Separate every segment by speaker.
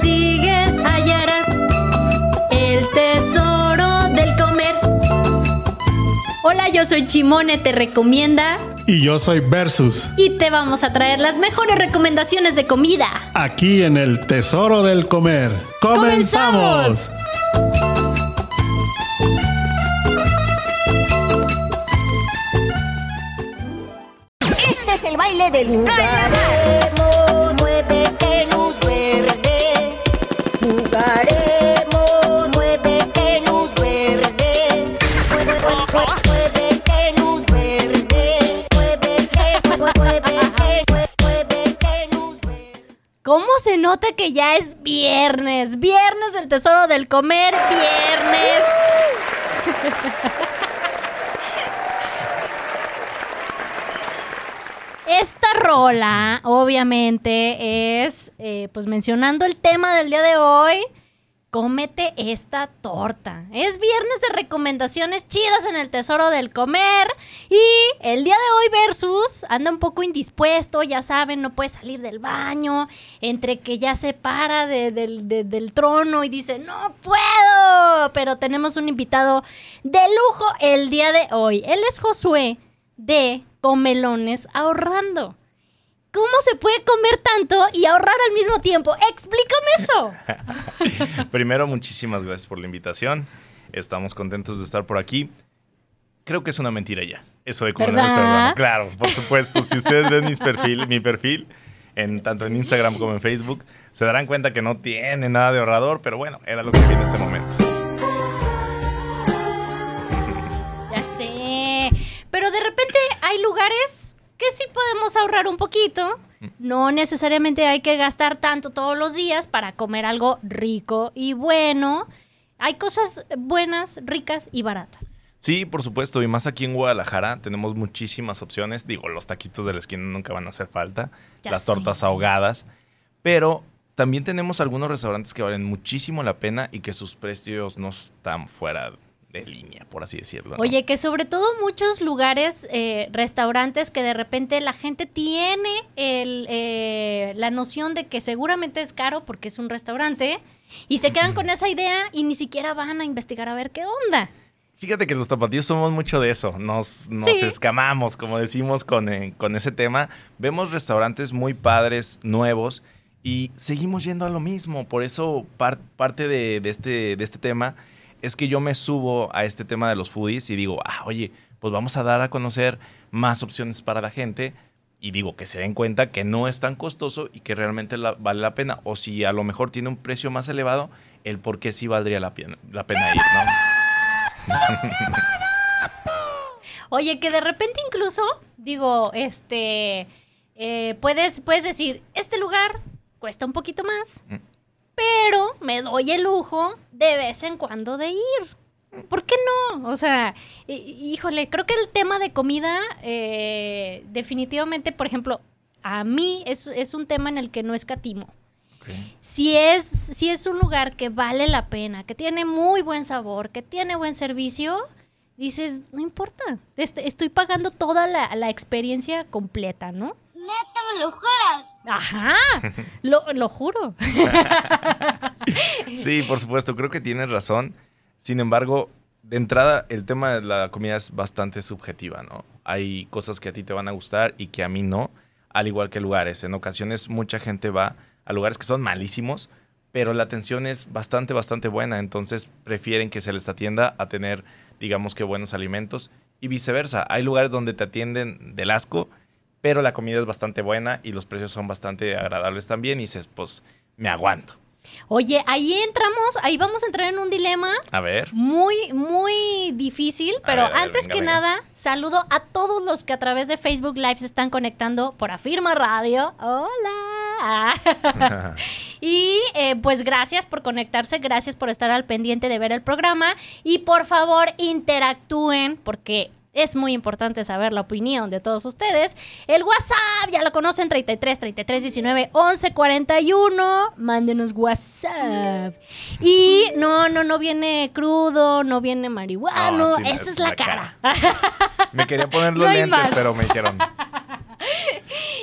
Speaker 1: sigues, hallarás el tesoro del comer. Hola, yo soy Chimone, te recomienda
Speaker 2: Y yo soy Versus,
Speaker 1: y te vamos a traer las mejores recomendaciones de comida.
Speaker 2: aquí en el Tesoro del Comer. ¡Comenzamos!
Speaker 3: Este es el baile del Jugaremos,
Speaker 1: nota que ya es viernes? Viernes del tesoro del comer, viernes. Esta rola, obviamente, es eh, pues mencionando el tema del día de hoy. Cómete esta torta. Es viernes de recomendaciones chidas en el tesoro del comer. Y el día de hoy versus anda un poco indispuesto, ya saben, no puede salir del baño, entre que ya se para de- del- de- del trono y dice, no puedo. Pero tenemos un invitado de lujo el día de hoy. Él es Josué de Comelones Ahorrando. ¿Cómo se puede comer tanto y ahorrar al mismo tiempo? Explícame eso.
Speaker 4: Primero, muchísimas gracias por la invitación. Estamos contentos de estar por aquí. Creo que es una mentira ya. Eso de comer
Speaker 1: ¿Verdad?
Speaker 4: Claro, por supuesto. si ustedes ven mis perfil, mi perfil, en, tanto en Instagram como en Facebook, se darán cuenta que no tiene nada de ahorrador, pero bueno, era lo que vi en ese momento.
Speaker 1: Ya sé. Pero de repente hay lugares que sí podemos ahorrar un poquito. No necesariamente hay que gastar tanto todos los días para comer algo rico y bueno. Hay cosas buenas, ricas y baratas.
Speaker 4: Sí, por supuesto, y más aquí en Guadalajara tenemos muchísimas opciones. Digo, los taquitos de la esquina nunca van a hacer falta,
Speaker 1: Ya
Speaker 4: las tortas ahogadas, pero también tenemos algunos restaurantes que valen muchísimo la pena y que sus precios no están fuera de línea, por así decirlo. ¿no?
Speaker 1: Oye, que sobre todo muchos lugares, eh, restaurantes, que de repente la gente tiene el, eh, la noción de que seguramente es caro porque es un restaurante y se quedan con esa idea y ni siquiera van a investigar a ver qué onda.
Speaker 4: Fíjate que los tapatíos somos mucho de eso, nos, nos
Speaker 1: Sí.
Speaker 4: escamamos, como decimos con, eh, con ese tema. Vemos restaurantes muy padres, nuevos, y seguimos yendo a lo mismo. Por eso par- parte de, de este, de este tema es que yo me subo a este tema de los foodies y digo, ah, oye, pues vamos a dar a conocer más opciones para la gente. Y digo, que se den cuenta que no es tan costoso y que realmente la- vale la pena. O si a lo mejor tiene un precio más elevado, el por qué sí valdría la pena, la pena ir, ¿no?
Speaker 1: Oye, que de repente incluso, digo, este, eh, puedes, puedes decir, este lugar cuesta un poquito más,
Speaker 4: Mm.
Speaker 1: Pero me doy el lujo de vez en cuando de ir. ¿Por qué no? O sea, hí- híjole, creo que el tema de comida, eh, definitivamente, por ejemplo, a mí es, es un tema en el que no escatimo. Si es, si es un lugar que vale la pena, que tiene muy buen sabor, que tiene buen servicio, dices, no importa, est- estoy pagando toda la, la experiencia completa, ¿no?
Speaker 3: Neta, me lo juras.
Speaker 1: Ajá, lo, lo juro.
Speaker 4: Sí, por supuesto, creo que tienes razón. Sin embargo, de entrada, el tema de la comida es bastante subjetiva, ¿no? Hay cosas que a ti te van a gustar y que a mí no, al igual que lugares. En ocasiones mucha gente va a lugares que son malísimos, pero la atención es bastante, bastante buena, entonces prefieren que se les atienda a tener, digamos que buenos alimentos y viceversa. Hay lugares donde te atienden del asco, pero la comida es bastante buena y los precios son bastante agradables también y dices, pues, me aguanto.
Speaker 1: Oye, ahí entramos, ahí vamos a entrar en un dilema
Speaker 4: A ver.
Speaker 1: muy, muy difícil, pero
Speaker 4: ver, a ver,
Speaker 1: antes
Speaker 4: venga,
Speaker 1: que
Speaker 4: venga.
Speaker 1: nada, saludo a todos los que a través de Facebook Live se están conectando por Afirma Radio. Hola. y eh, pues gracias por conectarse, gracias por estar al pendiente de ver el programa y por favor interactúen porque es muy importante saber la opinión de todos ustedes. El WhatsApp, ya lo conocen, 33 33 19 11 41. Mándenos WhatsApp. Y no, no, no viene crudo, no viene marihuano.
Speaker 4: No, sí,
Speaker 1: Esa
Speaker 4: es
Speaker 1: la,
Speaker 4: la
Speaker 1: cara.
Speaker 4: Me quería poner los
Speaker 1: No
Speaker 4: lentes, pero me dijeron.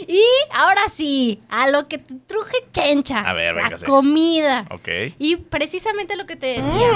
Speaker 1: Y ahora sí, a lo que te truje chencha.
Speaker 4: A ver,
Speaker 1: la
Speaker 4: véngase.
Speaker 1: comida.
Speaker 4: Ok.
Speaker 1: Y precisamente lo que te decía.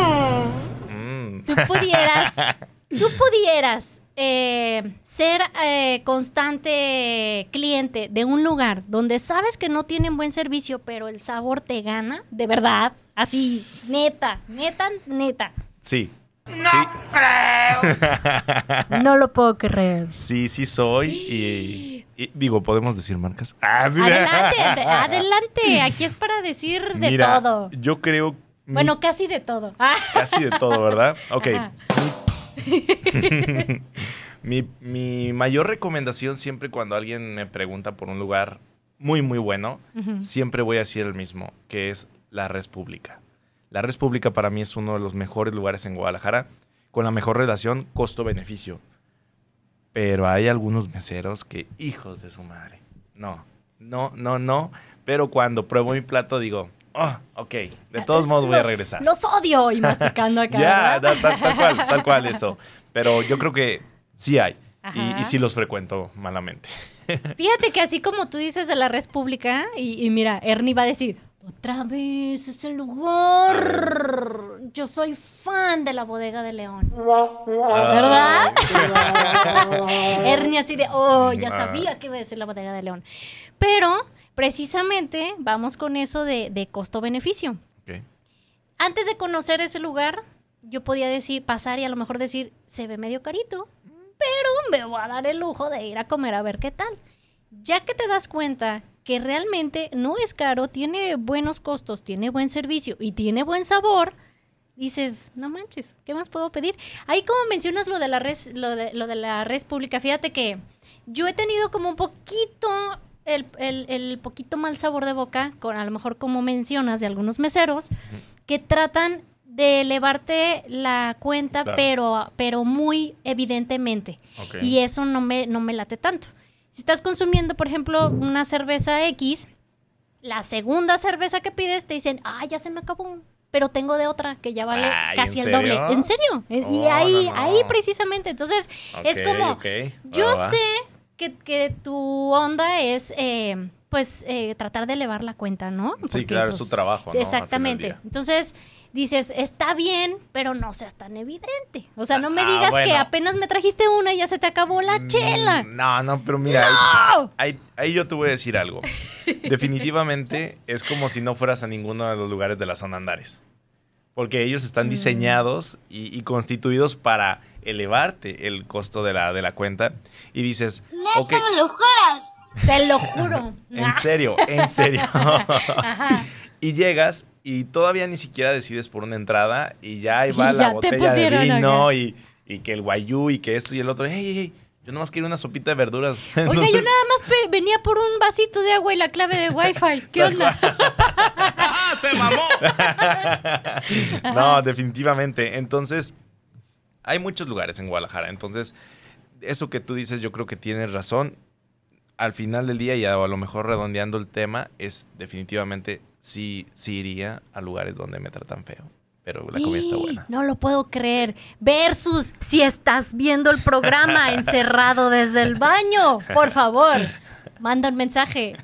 Speaker 4: Mm.
Speaker 1: Tú pudieras, tú pudieras eh, ser eh, constante cliente de un lugar donde sabes que no tienen buen servicio, pero el sabor te gana, de verdad, así, neta, neta, neta.
Speaker 4: Sí. Sí,
Speaker 1: No lo puedo creer.
Speaker 4: sí, sí soy. Y, y- digo, ¿podemos decir marcas? Ah, sí.
Speaker 1: Adelante, ade- adelante. Aquí es para decir de
Speaker 4: Mira,
Speaker 1: todo.
Speaker 4: Yo creo. mi-
Speaker 1: Bueno, casi de todo. Ah.
Speaker 4: Casi de todo, ¿verdad? Ok. Mi, mi mayor recomendación siempre cuando alguien me pregunta por un lugar muy, muy bueno, siempre voy a decir el mismo, que es la Res Pública. La Res Pública para mí es uno de los mejores lugares en Guadalajara, con la mejor relación costo-beneficio. Pero hay algunos meseros que, hijos de su madre. No, no, no, no. Pero cuando pruebo mi plato digo, oh, ok, de todos modos voy a regresar.
Speaker 1: Los odio y masticando acá.
Speaker 4: Ya, tal, tal cual, tal cual eso. Pero yo creo que sí hay. Y, sí los frecuento malamente.
Speaker 1: Fíjate que así como tú dices de la red pública, y, y mira, Ernie va a decir, otra vez ese lugar. Yo soy fan de la bodega de León. ¿Verdad? Ernie así de, oh, ya
Speaker 4: Ah.
Speaker 1: sabía que iba a decir la bodega de León. Pero, precisamente, vamos con eso de, de costo-beneficio. Antes de conocer ese lugar, yo podía decir, pasar y a lo mejor decir, se ve medio carito, pero me voy a dar el lujo de ir a comer a ver qué tal. Ya que te das cuenta que realmente no es caro, tiene buenos costos, tiene buen servicio y tiene buen sabor, dices, no manches, ¿qué más puedo pedir? Ahí como mencionas lo de la red, lo de, lo de la red pública, fíjate que yo he tenido como un poquito, el, el- el poquito mal sabor de boca, con a lo mejor como mencionas de algunos meseros, que tratan de elevarte la cuenta,
Speaker 4: Claro.
Speaker 1: pero, pero muy evidentemente. Y eso no me, no me late tanto. Si estás consumiendo, por ejemplo, una cerveza X, la segunda cerveza que pides te dicen, ah, ya se me acabó, pero tengo de otra que ya vale
Speaker 4: Ay,
Speaker 1: casi
Speaker 4: ¿en
Speaker 1: el doble. ¿En serio? Y
Speaker 4: Oh,
Speaker 1: ahí,
Speaker 4: no, no.
Speaker 1: ahí precisamente. Entonces, es como, yo
Speaker 4: Va,
Speaker 1: sé que, que tu onda es, eh, pues, eh, tratar de elevar la cuenta, ¿no?
Speaker 4: Sí, claro, es
Speaker 1: pues,
Speaker 4: su trabajo, ¿no?
Speaker 1: Exactamente. Entonces, dices, está bien, pero no seas tan evidente. O sea, no me
Speaker 4: Ah,
Speaker 1: digas que apenas me trajiste una y ya se te acabó la chela.
Speaker 4: Mm, No, no, pero mira,
Speaker 1: ¡No!
Speaker 4: ahí, ahí- ahí yo te voy a decir algo. Definitivamente es como si no fueras a ninguno de los lugares de la zona Andares. Porque ellos
Speaker 1: Mm.
Speaker 4: están diseñados y, y constituidos para elevarte el costo de la, de la cuenta. Y dices, ok,
Speaker 1: Te lo juro.
Speaker 4: en serio, en serio.
Speaker 1: Ajá.
Speaker 4: Y llegas y todavía ni siquiera decides por una entrada y ya ahí va
Speaker 1: Y
Speaker 4: la botella de vino y, y que el guayú y que esto y el otro. Ey, ey, ey, yo nomás quiero una sopita de verduras.
Speaker 1: Oiga, yo
Speaker 4: Entonces-
Speaker 1: nada más venía por un vasito de agua y la clave de Wi-Fi. ¿Qué onda?
Speaker 4: ¡Ah, se mamó! no, definitivamente. Entonces, hay muchos lugares en Guadalajara. Entonces, eso que tú dices, yo creo que tienes razón. Al final del día, y a lo mejor redondeando el tema, es definitivamente sí, sí iría a lugares donde me tratan feo. Pero la comida está buena.
Speaker 1: No lo puedo creer. Versus si estás viendo el programa encerrado desde el baño. Por favor, manda un mensaje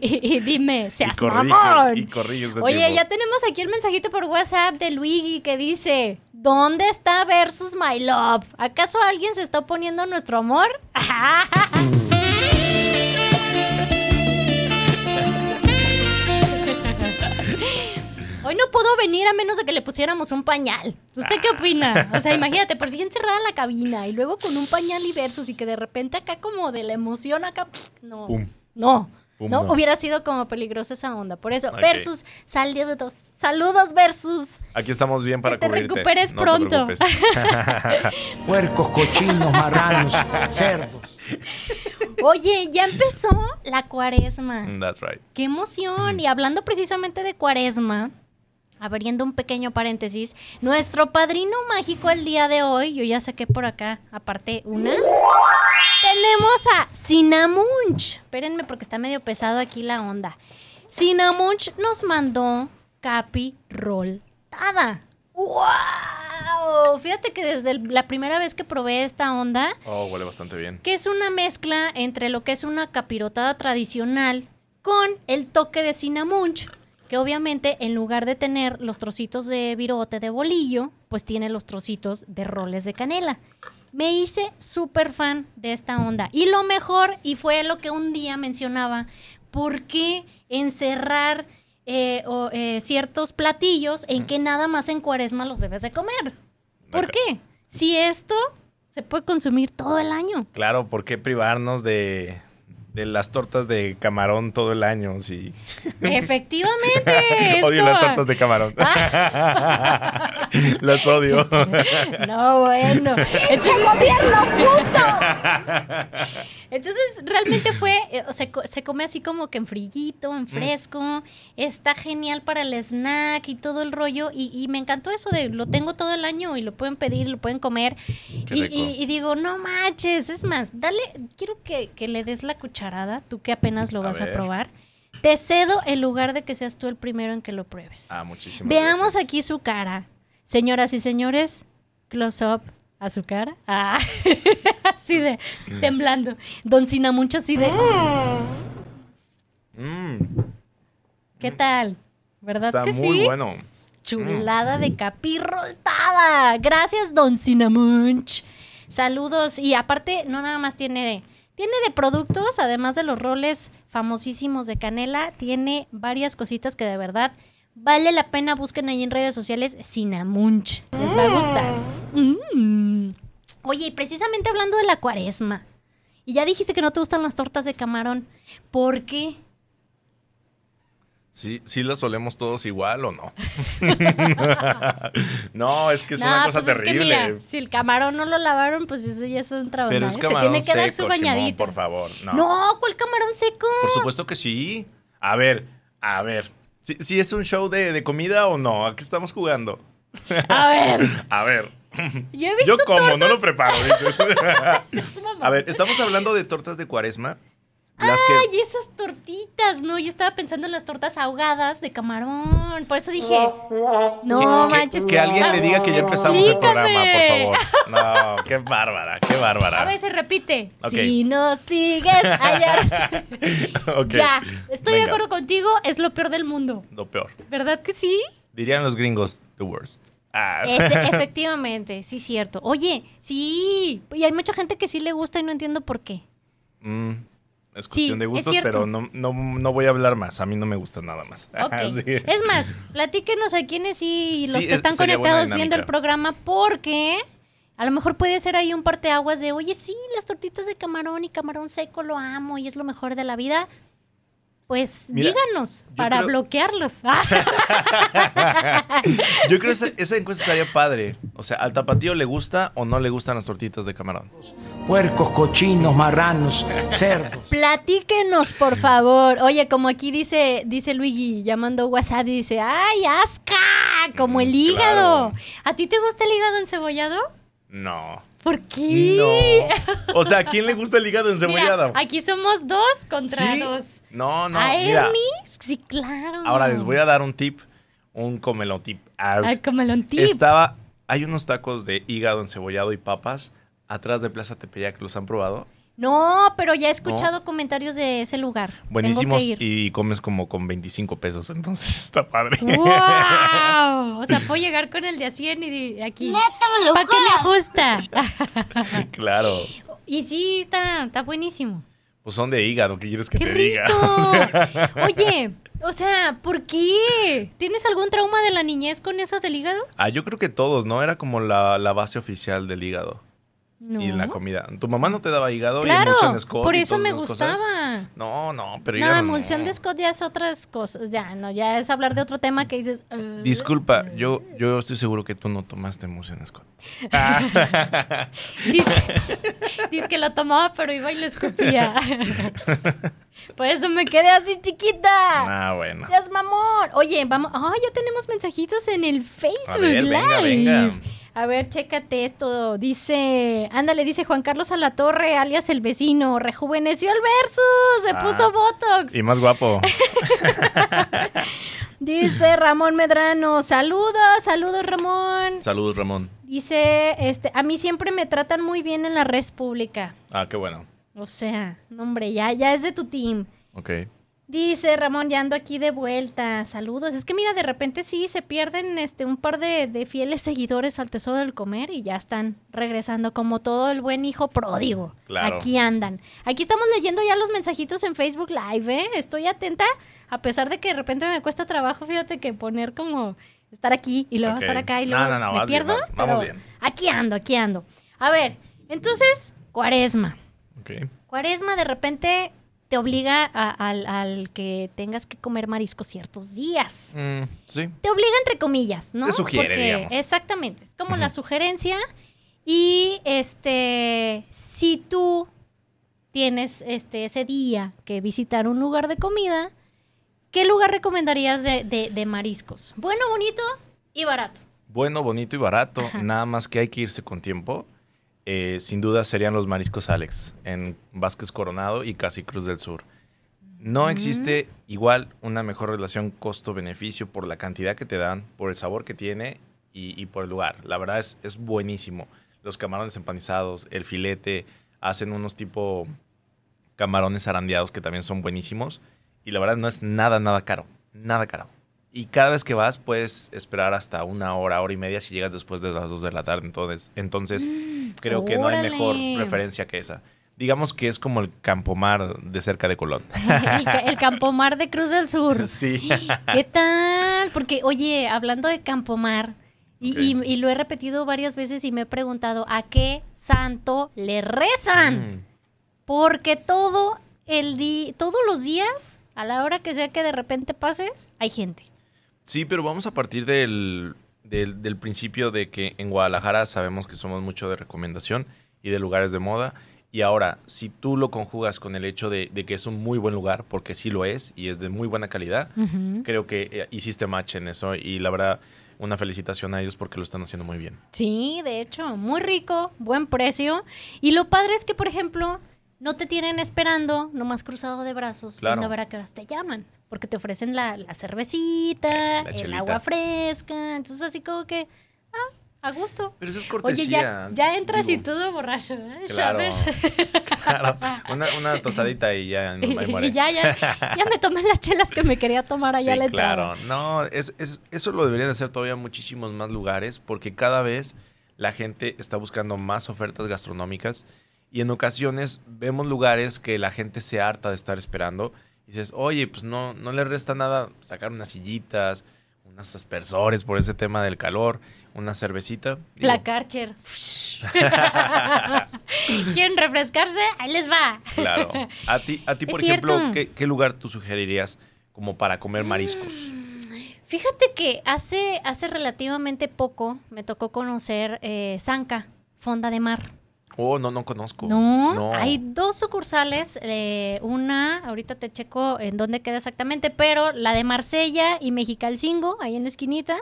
Speaker 1: y, y dime, seas
Speaker 4: corrige,
Speaker 1: mamón.
Speaker 4: este
Speaker 1: Oye, ya tenemos aquí el mensajito por WhatsApp de Luigi que dice, ¿dónde está Versus My Love? ¿Acaso alguien se está oponiendo a nuestro amor? Hoy no pudo venir a menos de que le pusiéramos un pañal. ¿Usted qué opina? O sea, imagínate, por si encerrada en la cabina y luego con un pañal y versus y que de repente acá como de la emoción acá, no.
Speaker 4: Pum.
Speaker 1: No.
Speaker 4: Pum,
Speaker 1: no,
Speaker 4: no.
Speaker 1: hubiera sido como peligrosa esa onda. Por eso,
Speaker 4: Ok.
Speaker 1: versus, saludos, saludos versus.
Speaker 4: Aquí estamos bien para
Speaker 1: Que te
Speaker 4: cubrirte.
Speaker 1: recuperes
Speaker 4: No te
Speaker 1: pronto.
Speaker 4: preocupes.
Speaker 5: Puercos, cochinos, marranos, cerdos.
Speaker 1: Oye, ya empezó la cuaresma.
Speaker 4: That's right.
Speaker 1: ¡Qué emoción! Y hablando precisamente de cuaresma, abriendo un pequeño paréntesis, nuestro padrino mágico el día de hoy, yo ya saqué por acá, aparte una, tenemos a Sinamunch. Espérenme porque está medio pesado aquí la onda. Sinamunch nos mandó Capi Roltada. ¡Wow! wow. Fíjate que desde el- la primera vez que probé esta onda,
Speaker 4: Oh, huele bastante bien.
Speaker 1: que es una mezcla entre lo que es una capirotada tradicional con el toque de cinamunch, que obviamente en lugar de tener los trocitos de virote de bolillo, pues tiene los trocitos de roles de canela. Me hice súper fan de esta onda. Y lo mejor, y fue lo que un día mencionaba, ¿por qué encerrar eh, o, eh, ciertos platillos en que nada más en cuaresma los debes de comer? ¿Por qué? Si esto se puede consumir todo el año.
Speaker 4: Claro, ¿por qué privarnos de, de las tortas de camarón todo el año? Si...
Speaker 1: Efectivamente.
Speaker 4: odio las tortas de camarón.
Speaker 1: Ah,
Speaker 4: las odio.
Speaker 1: no, bueno. Entonces, Entonces, realmente fue, eh, o sea, se come así como que en frillito, en fresco. Está genial para el snack y todo el rollo. Y, y me encantó eso de lo tengo todo el año y lo pueden pedir, lo pueden comer. Y,
Speaker 4: rico.
Speaker 1: y- y digo, no manches, es más, dale, quiero que, que le des la cucharada, tú que apenas lo
Speaker 4: A
Speaker 1: vas a probar. Te cedo en lugar de que seas tú el primero en que lo pruebes.
Speaker 4: Ah, muchísimas
Speaker 1: Veamos
Speaker 4: gracias.
Speaker 1: aquí su cara. Señoras y señores, close up a su cara. Ah, así de temblando. Don Sinamuncha así de.
Speaker 4: Mm,
Speaker 1: ¿Qué tal? ¿Verdad
Speaker 4: está
Speaker 1: que
Speaker 4: muy
Speaker 1: sí?
Speaker 4: bueno.
Speaker 1: Chulada de capirroltada. Gracias, Don Cinnammunch. Saludos. Y aparte, no nada más tiene. Tiene de productos, además de los roles famosísimos de canela, tiene varias cositas que de verdad vale la pena. Busquen ahí en redes sociales Cinnammunch. Les va a gustar. Mm. Oye, y precisamente hablando de la cuaresma. Y ya dijiste que no te gustan las tortas de camarón. ¿Por qué?
Speaker 4: ¿Sí, ¿Sí las solemos todos igual o no? no, es que es
Speaker 1: No,
Speaker 4: una cosa
Speaker 1: pues es que
Speaker 4: terrible.
Speaker 1: mira, si el camarón no lo lavaron, pues eso ya es un trabajo.
Speaker 4: Pero es
Speaker 1: Se
Speaker 4: camarón
Speaker 1: tiene que dar
Speaker 4: seco,
Speaker 1: su
Speaker 4: Simón,
Speaker 1: bañadita.
Speaker 4: por favor. No.
Speaker 1: No, ¿cuál camarón seco?
Speaker 4: Por supuesto que sí. A ver, a ver. ¿Sí, sí es un show de, de comida o no? ¿A qué estamos jugando?
Speaker 1: A ver,
Speaker 4: A ver.
Speaker 1: yo he visto
Speaker 4: Yo como, no lo preparo, dices. A ver, estamos hablando de tortas de cuaresma. Las que...
Speaker 1: Ay, esas tortitas, no, yo estaba pensando en las tortas ahogadas de camarón. Por eso dije, no
Speaker 4: que,
Speaker 1: manches.
Speaker 4: que alguien le diga que ya empezamos el programa, por
Speaker 1: Explícame.
Speaker 4: favor. No, qué bárbara, qué bárbara.
Speaker 1: A ver, se repite.
Speaker 4: Ok.
Speaker 1: Si no sigues allá.
Speaker 4: Ok,
Speaker 1: Ya, estoy de acuerdo contigo, es lo peor del mundo.
Speaker 4: Lo peor.
Speaker 1: ¿Verdad que sí?
Speaker 4: Dirían los gringos, the worst. Ah.
Speaker 1: Ese- efectivamente, sí, cierto. Oye, sí, y hay mucha gente que sí le gusta y no entiendo por qué.
Speaker 4: Mm, es
Speaker 1: Sí,
Speaker 4: cuestión de gustos, pero no, no, no voy a hablar más. A mí no me gusta nada más.
Speaker 1: Ok.
Speaker 4: Sí.
Speaker 1: Es más, platíquenos a quienes sí, los
Speaker 4: Sí,
Speaker 1: que
Speaker 4: es-
Speaker 1: están conectados viendo el programa, porque a lo mejor puede ser ahí un parteaguas de, oye, sí, las tortitas de camarón y camarón seco lo amo y es lo mejor de la vida. Pues
Speaker 4: Mira,
Speaker 1: díganos para
Speaker 4: creo-
Speaker 1: bloquearlos.
Speaker 4: Yo creo que esa, esa encuesta estaría padre. O sea, ¿al tapatío le gusta o no le gustan las tortitas de camarón?
Speaker 5: Puercos, cochinos, marranos, cerdos.
Speaker 1: Platíquenos, por favor. Oye, como aquí dice, dice Luigi, llamando WhatsApp, dice, ¡ay, asca! Como el
Speaker 4: Mm,
Speaker 1: hígado.
Speaker 4: claro.
Speaker 1: ¿A ti te gusta el hígado encebollado?
Speaker 4: No.
Speaker 1: ¿Por qué?
Speaker 4: No. O sea, ¿a quién le gusta el hígado encebollado?
Speaker 1: Mira, aquí somos dos contra
Speaker 4: ¿Sí?
Speaker 1: dos.
Speaker 4: No, no.
Speaker 1: ¿A
Speaker 4: mira,
Speaker 1: Hermes? Sí, claro.
Speaker 4: ahora les voy a dar un tip, un tip.
Speaker 1: El tip.
Speaker 4: Estaba, hay unos tacos de hígado encebollado y papas atrás de Plaza Tepeyac. ¿Los han probado?
Speaker 1: No, pero ya he escuchado comentarios de ese lugar.
Speaker 4: Buenísimos y comes como con 25 pesos, entonces está padre.
Speaker 1: ¡Wow! O sea, puedo llegar con el de a 100 y de aquí. ¿Para qué me ajusta?
Speaker 4: claro.
Speaker 1: y sí, está, está buenísimo.
Speaker 4: Pues son de hígado, ¿qué quieres que
Speaker 1: ¡Qué
Speaker 4: te
Speaker 1: rico!
Speaker 4: diga?
Speaker 1: Oye, o sea, ¿por qué? ¿Tienes algún trauma de la niñez con eso del hígado?
Speaker 4: Ah, yo creo que todos, ¿no? Era como la, la base oficial del hígado
Speaker 1: No.
Speaker 4: y la comida. ¿Tu mamá no te daba hígado y emulsión Scott
Speaker 1: por eso me
Speaker 4: cosas?
Speaker 1: gustaba.
Speaker 4: No, no, pero
Speaker 1: No, emulsión
Speaker 4: no.
Speaker 1: de Scott ya es otras cosas. Ya, no, ya es hablar de otro tema que dices. "Uh".
Speaker 4: Disculpa, yo, yo estoy seguro que tú no tomaste emulsión Scott.
Speaker 1: Dice, dice que lo tomaba, pero iba y lo escupía. Por eso me quedé así chiquita.
Speaker 4: Ah, bueno.
Speaker 1: Seas mamón. Oye, vamos. Ah, ya tenemos mensajitos en el Facebook
Speaker 4: A ver,
Speaker 1: Live.
Speaker 4: venga, venga.
Speaker 1: A ver, chécate esto. Dice, ándale, dice Juan Carlos Alatorre, alias el vecino, rejuveneció el versus, se
Speaker 4: Ah,
Speaker 1: puso Botox.
Speaker 4: Y más guapo.
Speaker 1: Dice Ramón Medrano. Saludos, saludos Ramón.
Speaker 4: Saludos, Ramón.
Speaker 1: Dice, este, a mí siempre me tratan muy bien en la red pública.
Speaker 4: Ah, qué bueno.
Speaker 1: O sea, no, hombre, ya, ya es de tu team.
Speaker 4: Ok.
Speaker 1: Dice Ramón, ya ando aquí de vuelta. Saludos. Es que mira, de repente sí se pierden este un par de, de fieles seguidores al Tesoro del Comer y ya están regresando como todo el buen hijo pródigo.
Speaker 4: Claro.
Speaker 1: Aquí andan. Aquí estamos leyendo ya los mensajitos en Facebook Live, ¿eh? Estoy atenta, a pesar de que de repente me cuesta trabajo, fíjate que poner como estar aquí y luego estar acá y
Speaker 4: No,
Speaker 1: luego
Speaker 4: no, no,
Speaker 1: me
Speaker 4: vas bien,
Speaker 1: pierdo.
Speaker 4: vamos bien.
Speaker 1: Aquí ando, aquí ando. A ver, entonces, cuaresma.
Speaker 4: Ok.
Speaker 1: Cuaresma de repente te obliga a- al, al que tengas que comer marisco ciertos días.
Speaker 4: Mm, sí.
Speaker 1: Te obliga entre comillas, ¿no?
Speaker 4: Te sugiere, digamos.
Speaker 1: Exactamente, es como la sugerencia. Y este, si tú tienes este, ese día que visitar un lugar de comida, ¿qué lugar recomendarías de, de- de mariscos? Bueno, bonito y barato.
Speaker 4: Bueno, bonito y barato.
Speaker 1: Ajá.
Speaker 4: Nada más que hay que irse con tiempo. Eh, sin duda serían los mariscos Alex en Vázquez Coronado y Casi Cruz del Sur. No existe igual una mejor relación costo-beneficio por la cantidad que te dan, por el sabor que tiene y, y por el lugar. La verdad es, es buenísimo. Los camarones empanizados, el filete, hacen unos tipo camarones arandeados que también son buenísimos. Y la verdad no es nada, nada caro. Nada caro. Y cada vez que vas puedes esperar hasta una hora, hora y media si llegas después de las 2 de la tarde. Entonces, entonces creo que no hay mejor referencia que esa. Digamos que es como el Campomar de cerca de Colón.
Speaker 1: el, ca- el Campomar de Cruz del Sur.
Speaker 4: sí.
Speaker 1: ¿Qué tal? Porque, oye, hablando de Campomar, y- y lo he repetido varias veces y me he preguntado, ¿a qué santo le rezan?
Speaker 4: Mm,
Speaker 1: Porque todo el día, todos los días, a la hora que sea que de repente pases, hay gente.
Speaker 4: Sí, pero vamos a partir del, del, del principio de que en Guadalajara sabemos que somos mucho de recomendación y de lugares de moda. Y ahora, si tú lo conjugas con el hecho de, de que es un muy buen lugar, porque sí lo es y es de muy buena calidad, creo que eh, hiciste match en eso. Y la verdad, una felicitación a ellos porque lo están haciendo muy bien.
Speaker 1: Sí, de hecho, muy rico, buen precio. Y lo padre es que, por ejemplo, no te tienen esperando, nomás cruzado de brazos,
Speaker 4: Claro.
Speaker 1: viendo a ver a qué horas te llaman. Porque te ofrecen la, la cervecita,
Speaker 4: La
Speaker 1: el agua fresca. Entonces, así como que, ah, a gusto.
Speaker 4: Pero eso es
Speaker 1: Oye,
Speaker 4: cortesía.
Speaker 1: ya, ya entras y todo borracho, ¿eh?
Speaker 4: Claro. Una, una tostadita y ya,
Speaker 1: y ya, ya, ya me tomé las chelas que me quería tomar allá
Speaker 4: Sí,
Speaker 1: la entrada.
Speaker 4: claro. No, es, es- eso lo deberían hacer todavía muchísimos más lugares porque cada vez la gente está buscando más ofertas gastronómicas y en ocasiones vemos lugares que la gente se harta de estar esperando y dices, oye, pues no, no le resta nada sacar unas sillitas, unos aspersores por ese tema del calor, una cervecita. Digo,
Speaker 1: La Karcher. ¿Quieren refrescarse? Ahí les va.
Speaker 4: Claro. A ti, a ti
Speaker 1: Es
Speaker 4: por ejemplo. ¿qué, qué lugar tú sugerirías como para comer mariscos?
Speaker 1: Fíjate que hace, hace relativamente poco me tocó conocer eh, Zanca, Fonda de Mar.
Speaker 4: Oh, no, no conozco.
Speaker 1: No, hay dos sucursales. eh, una, ahorita te checo en dónde queda exactamente, pero la de Marsella y Mexicalcingo, ahí en la esquinita.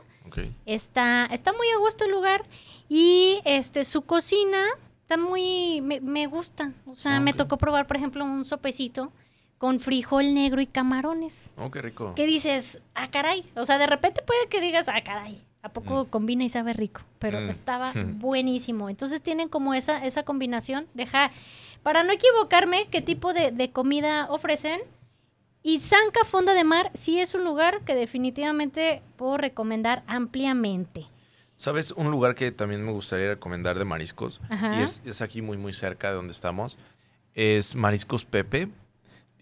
Speaker 1: Está, está muy a gusto el lugar y este su cocina está muy me, me gusta. O sea, me
Speaker 4: Ok.
Speaker 1: tocó probar, por ejemplo, un sopecito con frijol negro y camarones.
Speaker 4: Oh, qué rico.
Speaker 1: ¿Qué dices? Ah, caray. O sea, de repente puede que digas, ah, caray. ¿A poco combina y sabe rico? Pero
Speaker 4: Mm.
Speaker 1: estaba
Speaker 4: Mm.
Speaker 1: buenísimo. Entonces tienen como esa, esa combinación. Deja, para no equivocarme, qué tipo de, de comida ofrecen. Y Zanca Fonda de Mar sí es un lugar que definitivamente puedo recomendar ampliamente.
Speaker 4: ¿Sabes un lugar que también me gustaría recomendar de mariscos?
Speaker 1: Ajá.
Speaker 4: Y es, es aquí muy, muy cerca de donde estamos. Es Mariscos Pepe.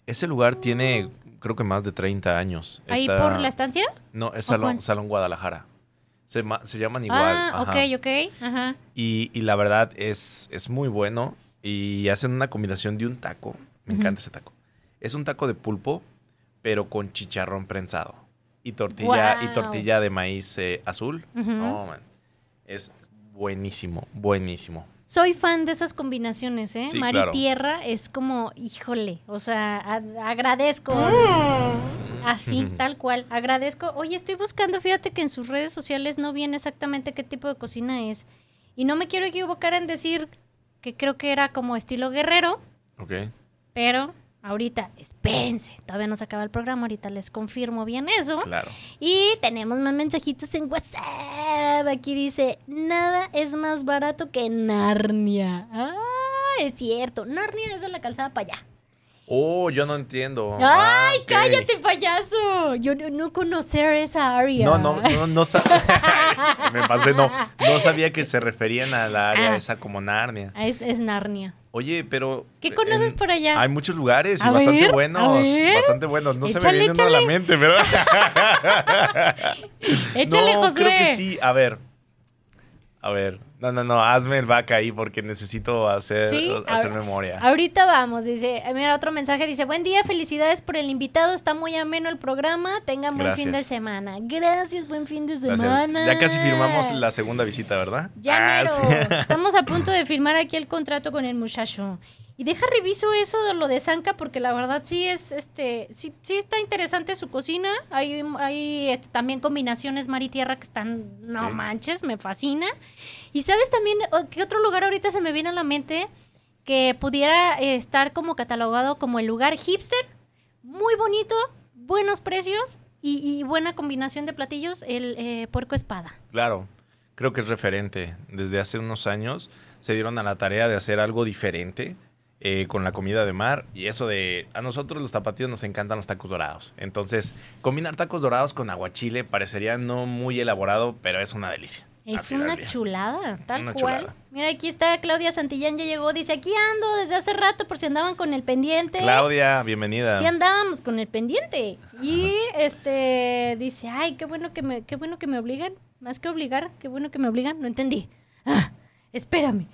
Speaker 4: Ese lugar tiene, creo que más de 30 años.
Speaker 1: ¿Ahí
Speaker 4: Está-
Speaker 1: por la estancia?
Speaker 4: No, es. Salón Guadalajara. Se, ma- se llaman igual.
Speaker 1: ah,
Speaker 4: ajá.
Speaker 1: ok, ok. Ajá.
Speaker 4: Y, y la verdad es, es muy bueno. Y hacen una combinación de un taco. Me encanta ese taco. Es un taco de pulpo, pero con chicharrón prensado. Y tortilla, y tortilla de maíz eh, azul.
Speaker 1: Ujú.
Speaker 4: No, man. Es buenísimo, buenísimo.
Speaker 1: Soy fan de esas combinaciones, ¿eh?
Speaker 4: Sí,
Speaker 1: Mar y
Speaker 4: claro.
Speaker 1: tierra es como, híjole, o sea, agradezco. Así, tal cual, agradezco. Oye, estoy buscando, fíjate que en sus redes sociales no viene exactamente qué tipo de cocina es. Y no me quiero equivocar en decir que creo que era como estilo guerrero,
Speaker 4: Ok.
Speaker 1: pero ahorita, espérense, todavía no se acaba el programa, ahorita les confirmo bien eso.
Speaker 4: Claro.
Speaker 1: Y tenemos más mensajitos en WhatsApp. Aquí dice, nada es más barato que Narnia. Ah, es cierto, Narnia es de la calzada para allá.
Speaker 4: Oh, yo no entiendo. Ah,
Speaker 1: ¡Ay,
Speaker 4: ok.
Speaker 1: cállate, payaso! Yo no, no conocer esa área.
Speaker 4: No, no, no, no Me pasé, no. No sabía que se referían a la área
Speaker 1: Ah.
Speaker 4: esa como Narnia.
Speaker 1: Ah, Es, es Narnia.
Speaker 4: Oye, pero.
Speaker 1: ¿Qué conoces por allá?
Speaker 4: Hay muchos lugares y
Speaker 1: A
Speaker 4: bastante
Speaker 1: ver,
Speaker 4: buenos. Bastante buenos. No se me viene uno a la mente, pero.
Speaker 1: Échale,
Speaker 4: no,
Speaker 1: Josué.
Speaker 4: creo que sí. A ver. A ver. No, no, no. Hazme el vaca ahí porque necesito hacer,
Speaker 1: Sí,
Speaker 4: hacer
Speaker 1: ahora-
Speaker 4: memoria.
Speaker 1: Ahorita vamos, dice, eh, mira otro mensaje, dice, buen día, felicidades por el invitado, está muy ameno el programa, tengan buen fin de semana. Gracias, buen fin de
Speaker 4: Gracias.
Speaker 1: semana.
Speaker 4: Ya casi firmamos la segunda visita, ¿verdad?
Speaker 1: Ya
Speaker 4: Ah, sí.
Speaker 1: Estamos a punto de firmar aquí el contrato con el muchacho. Y deja reviso eso de lo de Zanca porque la verdad sí es este sí, sí está interesante su cocina. Hay, hay este, también combinaciones mar y tierra que están no manches, me fascina. Y sabes también qué otro lugar ahorita se me viene a la mente que pudiera estar como catalogado como el lugar hipster, muy bonito, buenos precios y, y buena combinación de platillos, el eh, puerco espada.
Speaker 4: Claro, creo que es referente. Desde hace unos años se dieron a la tarea de hacer algo diferente eh, con la comida de mar y eso de a nosotros los tapatíos nos encantan los tacos dorados. Entonces, combinar tacos dorados con aguachile parecería no muy elaborado, pero es una delicia.
Speaker 1: Es una chulada, tal
Speaker 4: Una
Speaker 1: cual.
Speaker 4: chulada.
Speaker 1: Mira, aquí está Claudia Santillán, ya llegó. Dice, aquí ando desde hace rato por si andaban con el pendiente.
Speaker 4: Claudia, bienvenida.
Speaker 1: Sí andábamos con el pendiente. Y este dice, ay, qué bueno que me, qué bueno que me obligan. Más que obligar, qué bueno que me obligan. No entendí. Ah, espérame.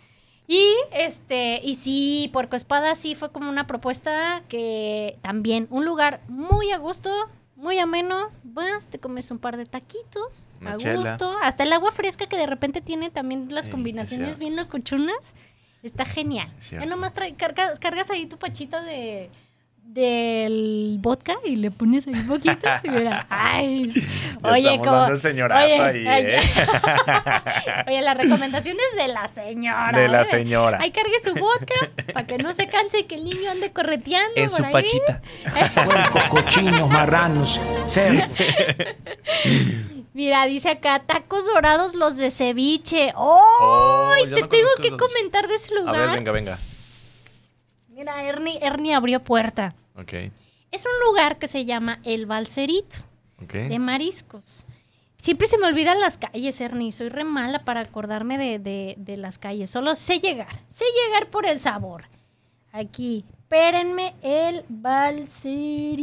Speaker 1: Y este, y sí, Puerco Espada sí fue como una propuesta que también, un lugar muy a gusto, muy ameno. Vas, te comes un par de taquitos,
Speaker 4: Una
Speaker 1: a
Speaker 4: chela.
Speaker 1: gusto. Hasta el agua fresca que de repente tiene también las
Speaker 4: Sí,
Speaker 1: combinaciones bien locochonas. Está genial.
Speaker 4: Es
Speaker 1: Ya nomás cargas, cargas ahí tu pachita de del vodka y le pones ahí un poquito y mira, ay, oye,
Speaker 4: estamos
Speaker 1: como,
Speaker 4: dando el señorazo
Speaker 1: oye,
Speaker 4: ahí,
Speaker 1: oye.
Speaker 4: ¿eh?
Speaker 1: Oye, la recomendación es de la señora.
Speaker 4: De la
Speaker 1: ¿eh?
Speaker 4: señora.
Speaker 1: Ahí cargue su vodka para que no se canse y que el niño ande correteando
Speaker 5: En
Speaker 1: por
Speaker 5: su
Speaker 1: ahí.
Speaker 5: pachita. Cochinos, marranos.
Speaker 1: Mira, dice acá, tacos dorados los de ceviche. ¡Oh!
Speaker 4: yo
Speaker 1: te
Speaker 4: no
Speaker 1: tengo que
Speaker 4: esos.
Speaker 1: comentar de ese
Speaker 4: A
Speaker 1: lugar.
Speaker 4: ver, venga, venga.
Speaker 1: Mira, Ernie, Ernie abrió puerta.
Speaker 4: Ok,
Speaker 1: Es un lugar que se llama El Balserito.
Speaker 4: ok.
Speaker 1: de mariscos. Siempre se me olvidan las calles, Ernie. Soy re mala para acordarme de, de- de las calles. Solo sé llegar. Sé llegar por el sabor. Aquí. Espérenme el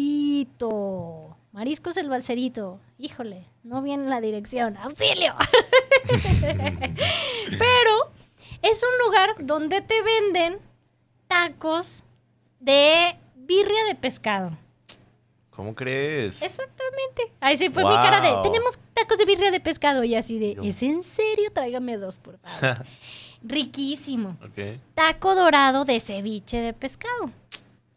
Speaker 1: balserito. Mariscos el balserito. Híjole, no viene la dirección. ¡Auxilio! Pero es un lugar donde te venden tacos de birria de pescado.
Speaker 4: ¿Cómo crees?
Speaker 1: Exactamente. Ahí sí fue mi cara de, tenemos tacos de birria de pescado y así de, ¿es en serio? Tráigame dos, por favor. Riquísimo. Taco dorado de ceviche de pescado.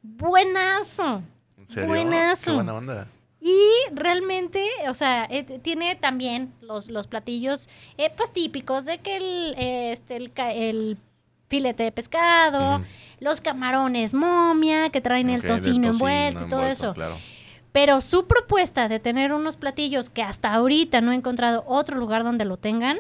Speaker 1: Buenazo.
Speaker 4: ¿En serio?
Speaker 1: Buenazo.
Speaker 4: Qué buena onda.
Speaker 1: Y realmente, o sea, eh, tiene también los, los platillos, eh, pues típicos de que el, eh, este, el filete de pescado, los camarones momia que traen el tocino
Speaker 4: tocino
Speaker 1: envuelto y todo
Speaker 4: envuelto,
Speaker 1: eso.
Speaker 4: Claro.
Speaker 1: Pero su propuesta de tener unos platillos que hasta ahorita no he encontrado otro lugar donde lo tengan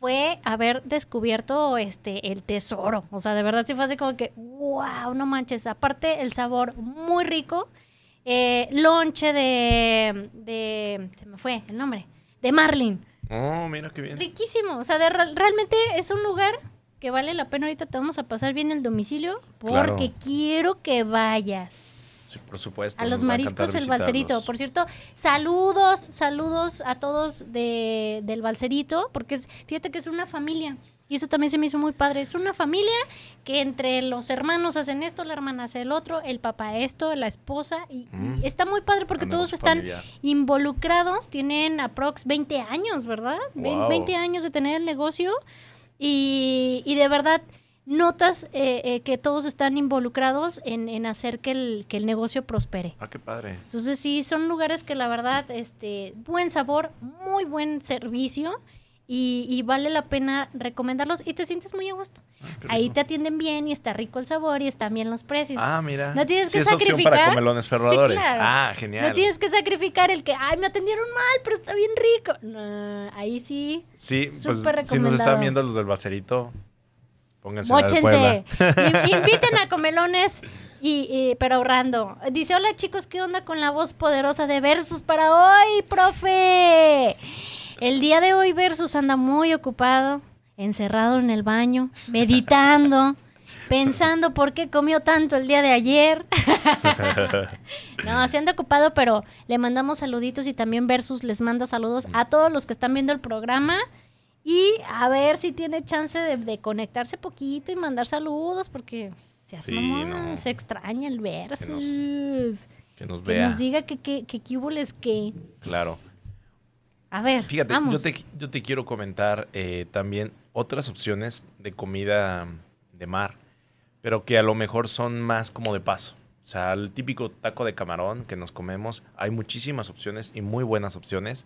Speaker 1: fue haber descubierto este el tesoro. O sea, de verdad sí fue así como que, wow, no manches. Aparte, el sabor muy rico. Eh, lonche de, de. Se me fue el nombre. De Marlin.
Speaker 4: Oh, mira qué bien.
Speaker 1: Riquísimo. O sea, de re- realmente es un lugar que vale la pena. Ahorita te vamos a pasar bien el domicilio porque
Speaker 4: Claro.
Speaker 1: quiero que vayas.
Speaker 4: Sí, por supuesto.
Speaker 1: A los
Speaker 4: va a
Speaker 1: mariscos el balserito. Por cierto, saludos, saludos a todos de, del balserito, porque es, fíjate que es una familia. Y eso también se me hizo muy padre. Es una familia que entre los hermanos hacen esto, la hermana hace el otro, el papá esto, la esposa. Y, y
Speaker 4: Mm.
Speaker 1: está muy padre porque todos están
Speaker 4: familiar.
Speaker 1: involucrados. Tienen aprox 20 años, ¿verdad?
Speaker 4: Wow.
Speaker 1: 20 años de tener el negocio. Y, y de verdad notas eh, eh, que todos están involucrados en, en hacer que el, que el negocio prospere.
Speaker 4: Ah, qué padre.
Speaker 1: Entonces sí, son lugares que la verdad, este, buen sabor, muy buen servicio y, y vale la pena recomendarlos y te sientes muy a gusto.
Speaker 4: Ah,
Speaker 1: Ahí te atienden bien y está rico el sabor y están bien los precios.
Speaker 4: Ah, mira.
Speaker 1: No tienes
Speaker 4: Sí
Speaker 1: que
Speaker 4: es opción
Speaker 1: sacrificar.
Speaker 4: para comelones ferradores.
Speaker 1: Sí, claro.
Speaker 4: Ah, genial.
Speaker 1: No tienes que sacrificar el que, ay, me atendieron mal, pero está bien rico. No, ahí sí.
Speaker 4: Sí, pues
Speaker 1: Súper
Speaker 4: si nos
Speaker 1: recomendado.
Speaker 4: están viendo los del Bacerito, pónganse la
Speaker 1: Móchense. In- Inviten a comelones, y, y- pero ahorrando. Dice, hola chicos, ¿qué onda con la voz poderosa de Versus para hoy, profe? El día de hoy Versus anda muy ocupado, encerrado en el baño, meditando, pensando por qué comió tanto el día de ayer. no, se anda ocupado, pero le mandamos saluditos y también Versus les manda saludos a todos los que están viendo el programa. Y a ver si tiene chance de, de conectarse poquito y mandar saludos, porque se hace
Speaker 4: Sí,
Speaker 1: mamón,
Speaker 4: no.
Speaker 1: se extraña el versus.
Speaker 4: Que nos
Speaker 1: Que
Speaker 4: vea.
Speaker 1: nos diga que, que, que qué hubo les que.
Speaker 4: Claro.
Speaker 1: A ver,
Speaker 4: Fíjate,
Speaker 1: vamos.
Speaker 4: yo te, yo te quiero comentar eh, también otras opciones de comida de mar, pero que a lo mejor son más como de paso. O sea, el típico taco de camarón que nos comemos, hay muchísimas opciones y muy buenas opciones.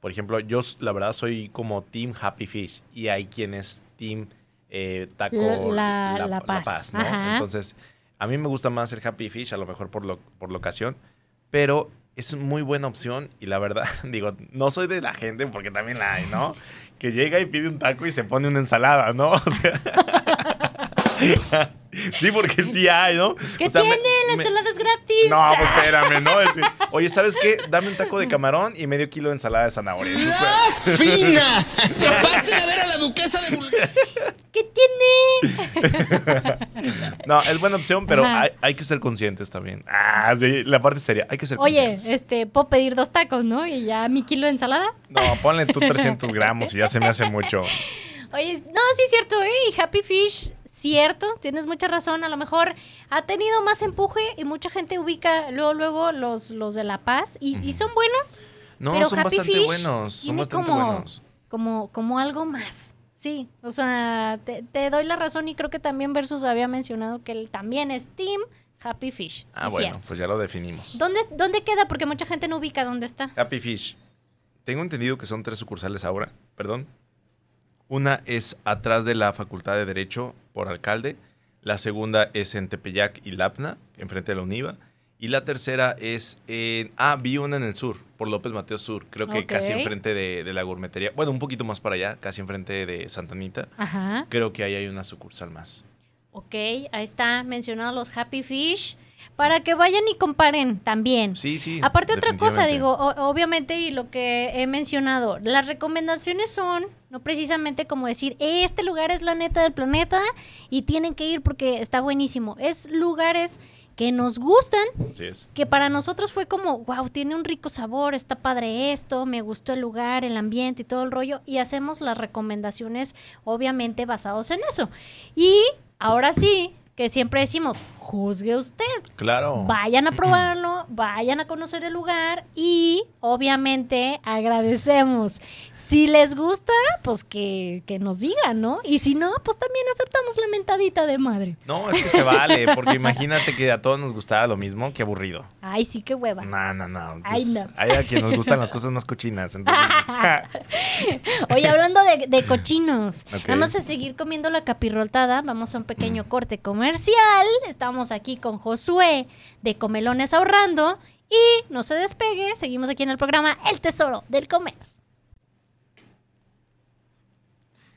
Speaker 4: Por ejemplo, yo la verdad soy como Team Happy Fish y hay quienes Team eh, Taco
Speaker 1: La- la- La Paz.
Speaker 4: ¿no?
Speaker 1: Ajá.
Speaker 4: Entonces, a mí me gusta más el Happy Fish, a lo mejor por, lo, por la ocasión, pero es muy buena opción y la verdad, digo, no soy de la gente, porque también la hay, ¿no? Que llega y pide un taco y se pone una ensalada, ¿no? O sea, sí, porque sí hay, ¿no?
Speaker 1: ¿Qué
Speaker 4: O sea, me-
Speaker 1: tiene? la
Speaker 4: me-
Speaker 1: ensalada es gratis.
Speaker 4: No, pues espérame, ¿no? Es decir, Oye, ¿sabes qué? Dame un taco de camarón y medio kilo de ensalada de zanahoria.
Speaker 6: Fina! ¡Pasen a ver a la duquesa de!
Speaker 1: ¿Qué tiene?
Speaker 4: No, es buena opción, pero hay, hay que ser conscientes también. Ah, sí, la parte seria, hay que ser
Speaker 1: Oye,
Speaker 4: conscientes.
Speaker 1: este, puedo pedir dos tacos, ¿no? Y ya mi kilo de ensalada.
Speaker 4: No, ponle tú 300 gramos y ya se me hace mucho.
Speaker 1: Oye, no, sí es cierto, ¿eh? Y Happy Fish, cierto, tienes mucha razón. A lo mejor ha tenido más empuje y mucha gente ubica luego, luego los, los de La Paz y, y son buenos.
Speaker 4: No,
Speaker 1: pero
Speaker 4: son
Speaker 1: Happy
Speaker 4: bastante
Speaker 1: Fish
Speaker 4: buenos. Son bastante
Speaker 1: como,
Speaker 4: buenos.
Speaker 1: Como, como algo más. Sí, o sea, te, te doy la razón y creo que también Versus había mencionado que él también es Team Happy Fish. Sí,
Speaker 4: Ah, bueno,
Speaker 1: cierto.
Speaker 4: pues ya lo definimos.
Speaker 1: ¿Dónde, ¿Dónde queda? Porque mucha gente no ubica dónde está.
Speaker 4: Happy Fish. Tengo entendido que son tres sucursales ahora, perdón. Una es atrás de la Facultad de Derecho por alcalde. La segunda es en Tepeyac y Lapna, enfrente de la UNIVA. Y la tercera es en... Ah, vi una en el sur, por López Mateo Sur. Creo que casi enfrente de, de la gourmetería. Bueno, un poquito más para allá, casi enfrente de Santa Anita.
Speaker 1: Ajá.
Speaker 4: Creo que ahí hay una sucursal más.
Speaker 1: Ok, ahí está mencionado los Happy Fish. Para que vayan y comparen también.
Speaker 4: Sí, sí.
Speaker 1: Aparte otra cosa, digo, o- obviamente y lo que he mencionado, las recomendaciones son no precisamente como decir, este lugar es la neta del planeta y tienen que ir porque está buenísimo. Es lugares que nos gustan,
Speaker 4: Así es.
Speaker 1: que para nosotros fue como, wow, tiene un rico sabor, está padre esto, me gustó el lugar, el ambiente y todo el rollo, y hacemos las recomendaciones obviamente basados en eso. Y ahora sí, que siempre decimos, juzgue usted.
Speaker 4: Claro.
Speaker 1: Vayan a probarlo, vayan a conocer el lugar y obviamente agradecemos. Si les gusta, pues que, que nos digan, ¿no? Y si no, pues también aceptamos la mentadita de madre.
Speaker 4: No, es que se vale, porque imagínate que a todos nos gustara lo mismo, qué aburrido.
Speaker 1: Ay, sí, qué hueva.
Speaker 4: No, no, no.
Speaker 1: Ay, no.
Speaker 4: Hay a quien nos gustan las cosas más cochinas. Entonces,
Speaker 1: Oye, hablando de, de cochinos, vamos a seguir comiendo la capirrotada. Vamos a un pequeño corte comercial. Estamos aquí con Josué de Comelones Ahorrando. Y no se despegue, seguimos aquí en el programa El Tesoro del Comer.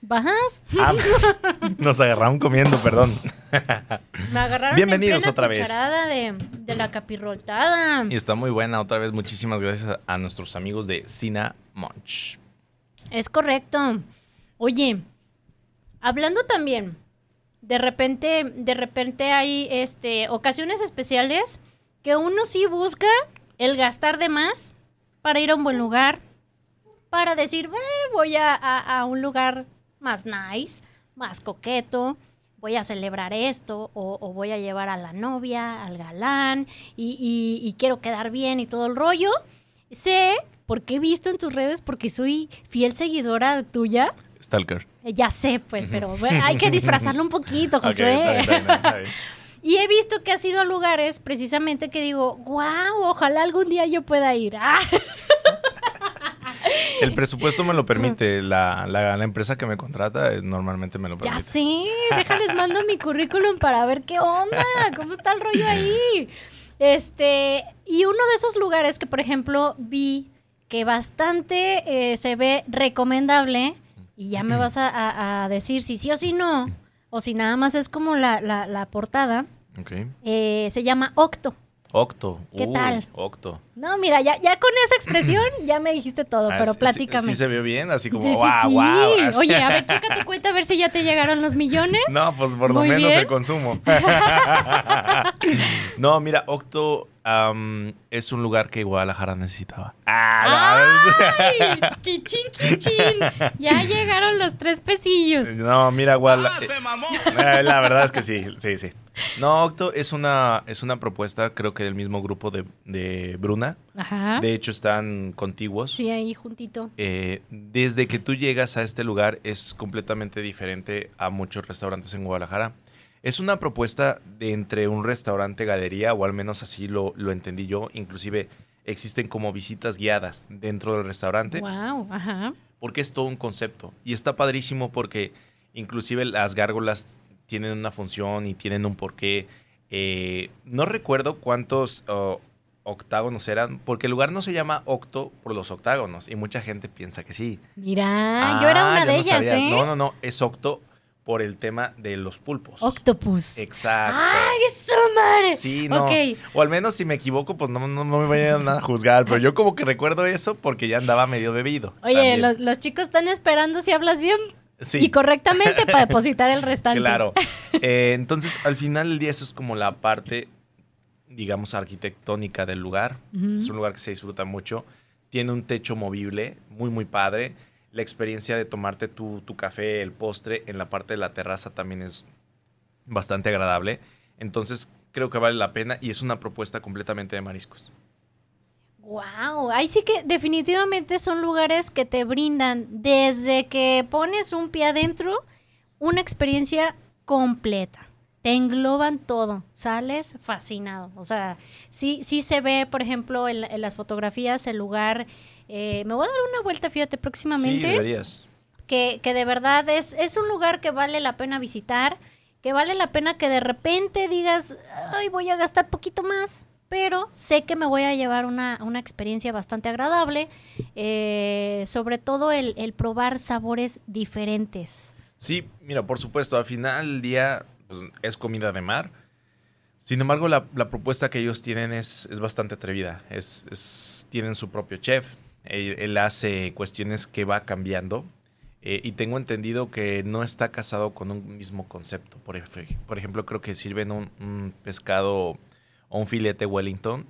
Speaker 1: ¿Bajas?
Speaker 4: ah, nos agarraron comiendo, perdón.
Speaker 1: Me agarraron
Speaker 4: Bienvenidos
Speaker 1: en
Speaker 4: otra vez.
Speaker 1: De, de la capirrotada.
Speaker 4: Y está muy buena otra vez. Muchísimas gracias a, nuestros amigos de Cina Munch.
Speaker 1: Es correcto. Oye, hablando también, de repente, de repente hay este ocasiones especiales que uno sí busca el gastar de más para ir a un buen lugar, para decir, "Eh, voy a, a- a un lugar más nice, más coqueto, voy a celebrar esto, o, o voy a llevar a la novia, al galán, y, y- y quiero quedar bien y todo el rollo. Sé, porque he visto en tus redes, porque soy fiel seguidora tuya.
Speaker 4: Stalker.
Speaker 1: Ya sé, pues, pero bueno, hay que disfrazarlo un poquito, Josué.
Speaker 4: bien.
Speaker 1: Y he visto que has ido a lugares precisamente que digo, wow, ojalá algún día yo pueda ir. Ah,
Speaker 4: El presupuesto me lo permite. La, la- la empresa que me contrata eh, normalmente me lo
Speaker 1: Ya
Speaker 4: permite.
Speaker 1: sé, déjales mando mi currículum para ver qué onda, cómo está el rollo ahí. Este, y uno de esos lugares que, por ejemplo, vi que bastante eh, se ve recomendable, y ya me vas a, a- a decir si sí o si no, o si nada más es como la, la- la portada,
Speaker 4: Ok.
Speaker 1: eh, se llama Octo.
Speaker 4: Octo.
Speaker 1: ¿Qué
Speaker 4: Uy,
Speaker 1: tal?
Speaker 4: Octo.
Speaker 1: No, mira, ya, ya con esa expresión ya me dijiste todo,
Speaker 4: Ah,
Speaker 1: pero
Speaker 4: sí- sí-
Speaker 1: platícame.
Speaker 4: Sí, se vio bien, así como,
Speaker 1: Sí, sí,
Speaker 4: wow,
Speaker 1: sí.
Speaker 4: wow. así.
Speaker 1: Oye, a ver, checa tu cuenta a ver si ya te llegaron los millones.
Speaker 4: No, pues por lo menos
Speaker 1: bien.
Speaker 4: el consumo. no, mira, Octo am, es un lugar que Guadalajara necesitaba. Ah,
Speaker 1: ¡Ay! ¡Quichín, quichín! Ya llegaron los tres pesillos.
Speaker 4: No, mira, Guadalajara. la verdad es que sí, sí, sí. No, Octo es una, es una propuesta, creo que del mismo grupo de, de Bruna.
Speaker 1: Ajá.
Speaker 4: De hecho, están contiguos.
Speaker 1: Sí, ahí juntito.
Speaker 4: Eh, desde que tú llegas a este lugar es completamente diferente a muchos restaurantes en Guadalajara. Es una propuesta de entre un restaurante galería, o al menos así lo, lo entendí yo. Inclusive existen como visitas guiadas dentro del restaurante,
Speaker 1: Wow, ajá.
Speaker 4: porque es todo un concepto. Y está padrísimo porque inclusive las gárgolas tienen una función y tienen un porqué. Eh, no recuerdo cuántos oh, octágonos eran, porque el lugar no se llama octo por los octágonos, y mucha gente piensa que sí.
Speaker 1: Mira, yo era
Speaker 4: Ah,
Speaker 1: una de
Speaker 4: no
Speaker 1: ellas. ¿eh?
Speaker 4: No, no, no, es octo por el tema de los pulpos.
Speaker 1: Octopus.
Speaker 4: Exacto.
Speaker 1: ¡Ay, eso, madre!
Speaker 4: Sí, no. O al menos si me equivoco, pues no, no, no me vayan a juzgar. Pero yo como que recuerdo eso porque ya andaba medio bebido.
Speaker 1: Oye, los chicos están esperando si hablas bien
Speaker 4: Sí.
Speaker 1: y correctamente para depositar el restante.
Speaker 4: Claro. Eh, entonces, al final del día, eso es como la parte, digamos, arquitectónica del lugar. Es un lugar que se disfruta mucho. Tiene un techo movible, muy, muy padre. La experiencia de tomarte tu, tu café, el postre en la parte de la terraza también es bastante agradable. Entonces, creo que vale la pena y es una propuesta completamente de mariscos.
Speaker 1: Wow, ahí sí que definitivamente son lugares que te brindan desde que pones un pie adentro una experiencia completa. Te engloban todo, sales fascinado. O sea, sí, sí se ve, por ejemplo, en, en las fotografías el lugar. eh, me voy a dar una vuelta, fíjate,
Speaker 4: Sí,
Speaker 1: próximamente
Speaker 4: deberías.
Speaker 1: que, que de verdad es, es un lugar que vale la pena visitar, que vale la pena que de repente digas, ay, voy a gastar poquito más, pero sé que me voy a llevar una, una experiencia bastante agradable, eh, sobre todo el, el probar sabores diferentes.
Speaker 4: Sí, mira, por supuesto, al final del día pues, es comida de mar. Sin embargo, la, propuesta que ellos tienen es, es bastante atrevida. Es, tienen su propio chef. Él, hace cuestiones que va cambiando. Eh, y tengo entendido que no está casado con un mismo concepto. Por, por ejemplo, creo que sirven un, un pescado o un filete Wellington.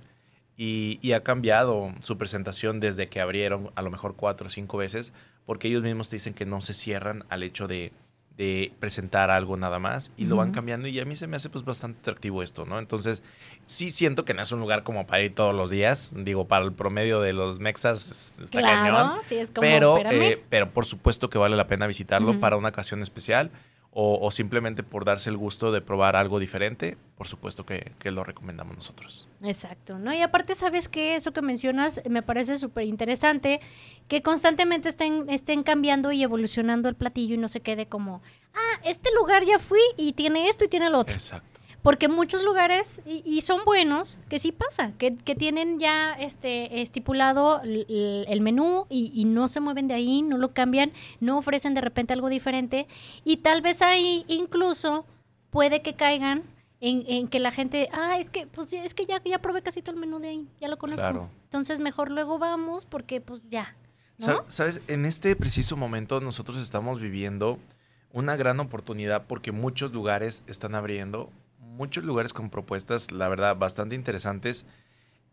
Speaker 4: Y, y ha cambiado su presentación desde que abrieron a lo mejor cuatro o cinco veces, porque ellos mismos te dicen que no se cierran al hecho de, de presentar algo nada más y lo van cambiando y a mí se me hace pues bastante atractivo esto, ¿no? Entonces sí siento que no es un lugar como para ir todos los días, digo, para el promedio de los mexas es- está
Speaker 1: claro,
Speaker 4: cañón,
Speaker 1: sí, es como,
Speaker 4: pero, eh, pero por supuesto que vale la pena visitarlo para una ocasión especial o, o simplemente por darse el gusto de probar algo diferente, por supuesto que, que lo recomendamos nosotros.
Speaker 1: Exacto, ¿no? Y aparte, ¿sabes qué? Eso que mencionas me parece súper interesante, que constantemente estén, estén cambiando y evolucionando el platillo y no se quede como, ah, este lugar ya fui y tiene esto y tiene lo otro.
Speaker 4: Exacto.
Speaker 1: Porque muchos lugares, y, y son buenos, que sí pasa, que, que tienen ya este estipulado el menú y, y no se mueven de ahí, no lo cambian, no ofrecen de repente algo diferente. Y tal vez ahí incluso puede que caigan en, en que la gente, ah, es que, pues es que ya, ya probé casi todo el menú de ahí, ya lo conozco.
Speaker 4: Claro.
Speaker 1: Entonces mejor luego vamos porque pues ya.
Speaker 4: Sabes, en este preciso momento nosotros estamos viviendo una gran oportunidad porque muchos lugares están abriendo, muchos lugares con propuestas, la verdad, bastante interesantes.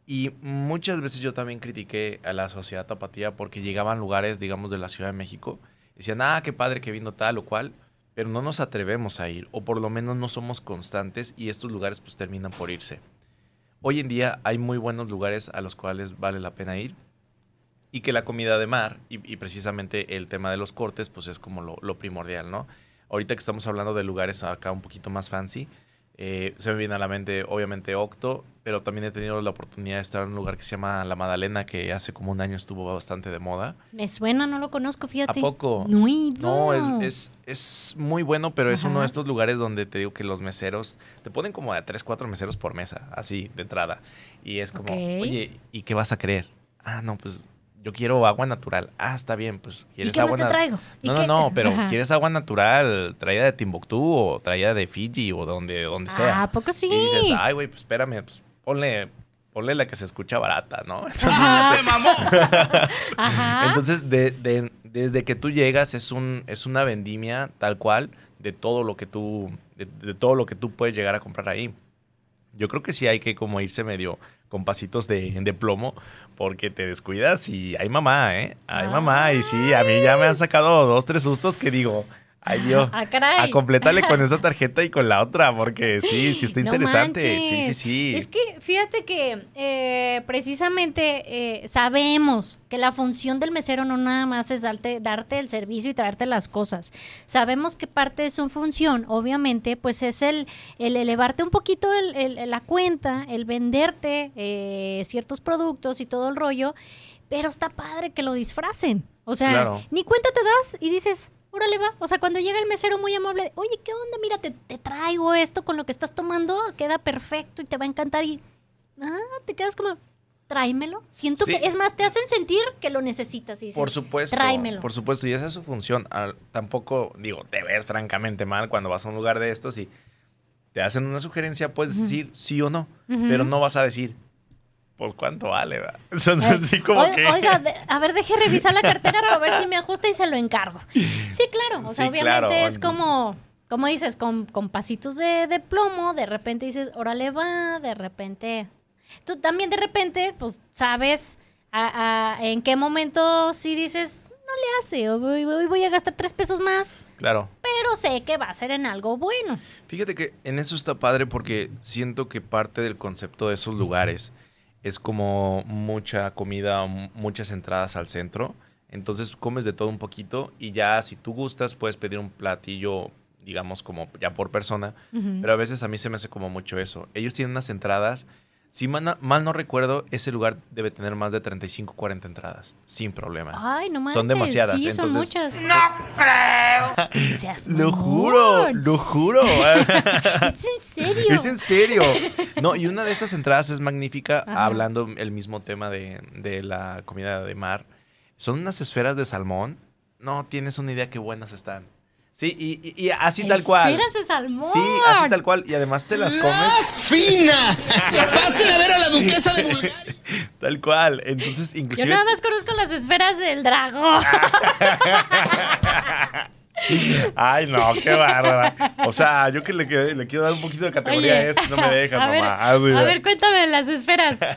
Speaker 4: Y muchas veces yo también critiqué a la sociedad tapatía porque llegaban lugares, digamos, de la Ciudad de México. Decían, ah, qué padre que vino tal o cual, pero no nos atrevemos a ir, o por lo menos no somos constantes y estos lugares pues terminan por irse. Hoy en día hay muy buenos lugares a los cuales vale la pena ir y que la comida de mar y, precisamente el tema de los cortes pues es como lo, lo primordial, ¿no? Ahorita que estamos hablando de lugares acá un poquito más fancy, Eh, se me viene a la mente, obviamente, Octo, pero también he tenido la oportunidad de estar en un lugar que se llama La Madalena, que hace como un año estuvo bastante de moda.
Speaker 1: Me suena, no lo conozco, fíjate.
Speaker 4: ¿A poco?
Speaker 1: No,
Speaker 4: es, es, es muy bueno, pero es uno de estos lugares donde te digo que los meseros te ponen como a 3, 4 meseros por mesa, así de entrada. Y es como, oye, ¿y qué vas a querer? Ah, no, pues yo quiero agua natural. Ah, está bien, pues
Speaker 1: ¿Y
Speaker 4: quieres
Speaker 1: qué
Speaker 4: agua
Speaker 1: más te traigo? ¿Y
Speaker 4: No, no,
Speaker 1: qué?
Speaker 4: no, pero
Speaker 1: Ajá.
Speaker 4: quieres agua natural, traída de Timbuktu o traída de Fiji o donde, donde sea.
Speaker 1: Ah, ¿a poco sí?
Speaker 4: Y dices, ay, güey, pues espérame, pues ponle, ponle la que se escucha barata, ¿no? Entonces,
Speaker 1: Ajá.
Speaker 6: ¡Se mamó!
Speaker 1: Ajá.
Speaker 4: entonces, de- de- desde que tú llegas es un es una vendimia tal cual de todo lo que tú de, de todo lo que tú puedes llegar a comprar ahí. Yo creo que sí hay que como irse medio con pasitos de, de plomo porque te descuidas y hay mamá, ¿eh? Hay mamá y sí, a mí ya me han sacado dos, tres sustos que digo, ay Dios,
Speaker 1: Ah, caray.
Speaker 4: a completarle con esa tarjeta y con la otra porque sí, sí está
Speaker 1: No
Speaker 4: interesante. sí, sí, sí.
Speaker 1: Es que fíjate que eh, precisamente eh, sabemos que la función del mesero no nada más es darte, darte el servicio y traerte las cosas. Sabemos que parte de su función, obviamente, pues es el, el elevarte un poquito el- el- la cuenta, el venderte eh, ciertos productos y todo el rollo, pero está padre que lo disfracen. O sea,
Speaker 4: Claro.
Speaker 1: ni cuenta te das y dices, órale va. O sea, cuando llega el mesero muy amable, oye, ¿qué onda? Mira, te, te traigo esto con lo que estás tomando, queda perfecto y te va a encantar. Y ah, te quedas como, tráemelo. Siento
Speaker 4: Sí.
Speaker 1: que, es más, te hacen sentir que lo necesitas. Y dices,
Speaker 4: Por supuesto.
Speaker 1: Tráemelo.
Speaker 4: Por supuesto, y esa es su función. Al- tampoco, digo, te ves francamente mal cuando vas a un lugar de estos y te hacen una sugerencia, puedes decir sí o no,
Speaker 1: Ujú.
Speaker 4: pero no vas a decir, pues cuánto vale, ¿verdad? Entonces, así como
Speaker 1: oi-
Speaker 4: que.
Speaker 1: Oiga, de- a ver, deje revisar la cartera para ver si me ajusta y se lo encargo. Sí, claro. O sea,
Speaker 4: Sí,
Speaker 1: obviamente
Speaker 4: claro.
Speaker 1: es como, como dices, con, con pasitos de, de plomo, de repente dices, órale va, de repente. Tú también de repente, pues, sabes a- a- en qué momento si dices, no le hace, hoy, hoy voy a gastar tres pesos más,
Speaker 4: Claro.
Speaker 1: pero sé que va a ser en algo bueno.
Speaker 4: Fíjate que en eso está padre porque siento que parte del concepto de esos lugares es como mucha comida, muchas entradas al centro. Entonces comes de todo un poquito y ya si tú gustas puedes pedir un platillo, digamos como ya por persona. Pero a veces a mí se me hace como mucho eso. Ellos tienen unas entradas. Si mal no, mal no recuerdo, ese lugar debe tener más de 35, 40 entradas. Sin problema.
Speaker 1: Ay, no manches.
Speaker 4: Son demasiadas,
Speaker 1: Sí, son muchas.
Speaker 6: ¡No creo!
Speaker 1: Seas
Speaker 4: Lo juro, lo juro.
Speaker 1: Es en serio.
Speaker 4: Es en serio. No, y una de estas entradas es magnífica,
Speaker 1: Ajá.
Speaker 4: hablando el mismo tema de, de la comida de mar. Son unas esferas de salmón. No tienes una idea qué buenas están. Sí, y, y- y así tal cual.
Speaker 1: Esferas de salmón.
Speaker 4: Sí, así tal cual. Y además te las
Speaker 6: ¡La
Speaker 4: comes
Speaker 6: fina! ¡Pasen a ver a la duquesa de Bulgaria!
Speaker 4: tal cual. Entonces,
Speaker 1: Yo
Speaker 4: inclusive...
Speaker 1: nada más conozco las esferas del dragón.
Speaker 4: Ay, no, qué bárbara. O sea, yo que le, que- le quiero dar un poquito de categoría
Speaker 1: Oye,
Speaker 4: a esto, no me dejas,
Speaker 1: a ver,
Speaker 4: mamá. Ah, sí,
Speaker 1: a ver, cuéntame las esferas.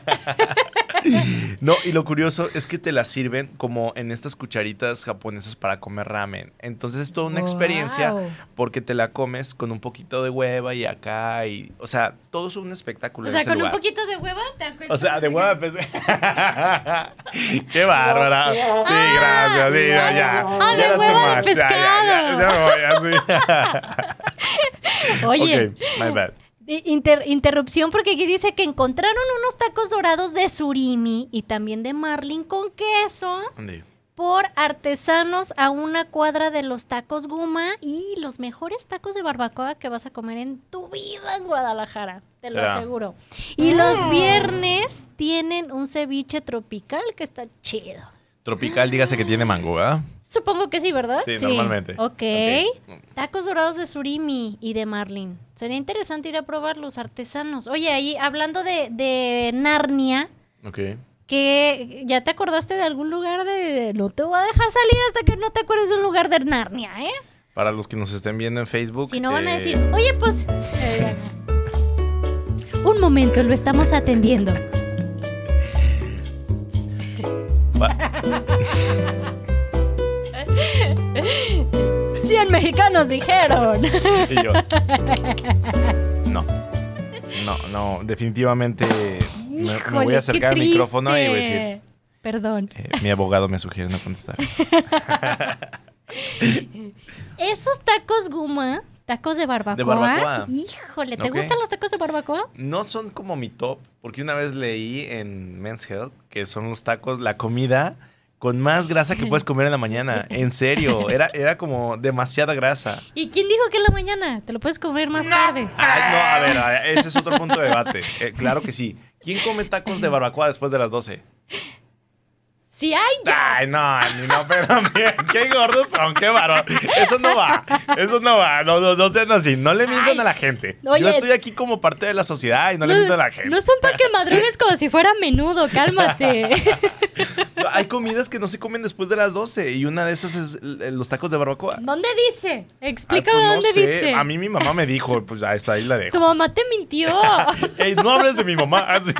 Speaker 4: No, y lo curioso es que te las sirven como en estas cucharitas japonesas para comer ramen. Entonces es toda una experiencia
Speaker 1: Wow.
Speaker 4: porque te la comes con un poquito de hueva y acá y, o sea, todo es un espectáculo
Speaker 1: O
Speaker 4: en
Speaker 1: sea,
Speaker 4: ese
Speaker 1: con un
Speaker 4: lugar.
Speaker 1: poquito de hueva te acuestas.
Speaker 4: O sea, de hueva pues. Qué bárbara. Sí, gracias. Sí, ya, ya.
Speaker 1: Ah,
Speaker 4: Ya
Speaker 1: hueva de.
Speaker 4: Ya, ya, ya, ya me voy así.
Speaker 1: Oye,
Speaker 4: Ok, my bad.
Speaker 1: Inter- interrupción porque aquí dice que encontraron unos tacos dorados de surimi y también de marlin con queso
Speaker 4: ¿Dónde?
Speaker 1: por artesanos a una cuadra de los tacos Guma y los mejores tacos de barbacoa que vas a comer en tu vida en Guadalajara, te lo aseguro. Y los viernes tienen un ceviche tropical que está chido.
Speaker 4: Tropical, dígase que tiene mango, ¿verdad?
Speaker 1: Supongo que sí, ¿verdad?
Speaker 4: Sí, normalmente.
Speaker 1: Ok.
Speaker 4: Ok.
Speaker 1: Tacos dorados de surimi y de marlin. Sería interesante ir a probar los artesanos. Oye, ahí hablando de, de Narnia,
Speaker 4: Ok.
Speaker 1: que ya te acordaste de algún lugar de... No te voy a dejar salir hasta que no te acuerdes de un lugar de Narnia, ¿eh?
Speaker 4: Para los que nos estén viendo en Facebook.
Speaker 1: Si no van a
Speaker 4: eh,
Speaker 1: decir, oye, pues... eh, un momento, lo estamos atendiendo.
Speaker 4: va-
Speaker 1: 100 mexicanos dijeron.
Speaker 4: Y yo. No. No, no, definitivamente me, me voy a acercar al micrófono y voy a decir,
Speaker 1: Perdón.
Speaker 4: eh, mi abogado me sugiere no contestar eso.
Speaker 1: Esos tacos Guma ¿Tacos de barbacoa?
Speaker 4: De barbacoa.
Speaker 1: Híjole, ¿te gustan los tacos de barbacoa?
Speaker 4: No son como mi top, porque una vez leí en Men's Health que son los tacos, la comida con más grasa que puedes comer en la mañana. En serio, era, era como demasiada grasa.
Speaker 1: ¿Y quién dijo que en la mañana? Te lo puedes comer más tarde.
Speaker 4: Ay, no, a ver, a ver, ese es otro punto de debate. Eh, claro que sí. ¿Quién come tacos de barbacoa después de las 12?
Speaker 1: Si hay ya.
Speaker 4: Ay, no, ni no, pero miren, qué gordos son, qué bárbaro. Eso no va, eso no va, no, no, no sean así, no le mientan
Speaker 1: Ay.
Speaker 4: a la gente.
Speaker 1: Oye.
Speaker 4: Yo estoy aquí como parte de la sociedad y no, le miento a la gente.
Speaker 1: no son para que madrugues como si fuera menudo, cálmate.
Speaker 4: Hay comidas que no se comen después de las 12 y una de estas es eh, los tacos de barbacoa.
Speaker 1: ¿Dónde dice? Explícame
Speaker 4: pues no
Speaker 1: dónde
Speaker 4: sé.
Speaker 1: dice.
Speaker 4: A mí mi mamá me dijo, pues ya está, ahí la dejo.
Speaker 1: Tu mamá te mintió.
Speaker 4: Ey, no hables de mi mamá. así.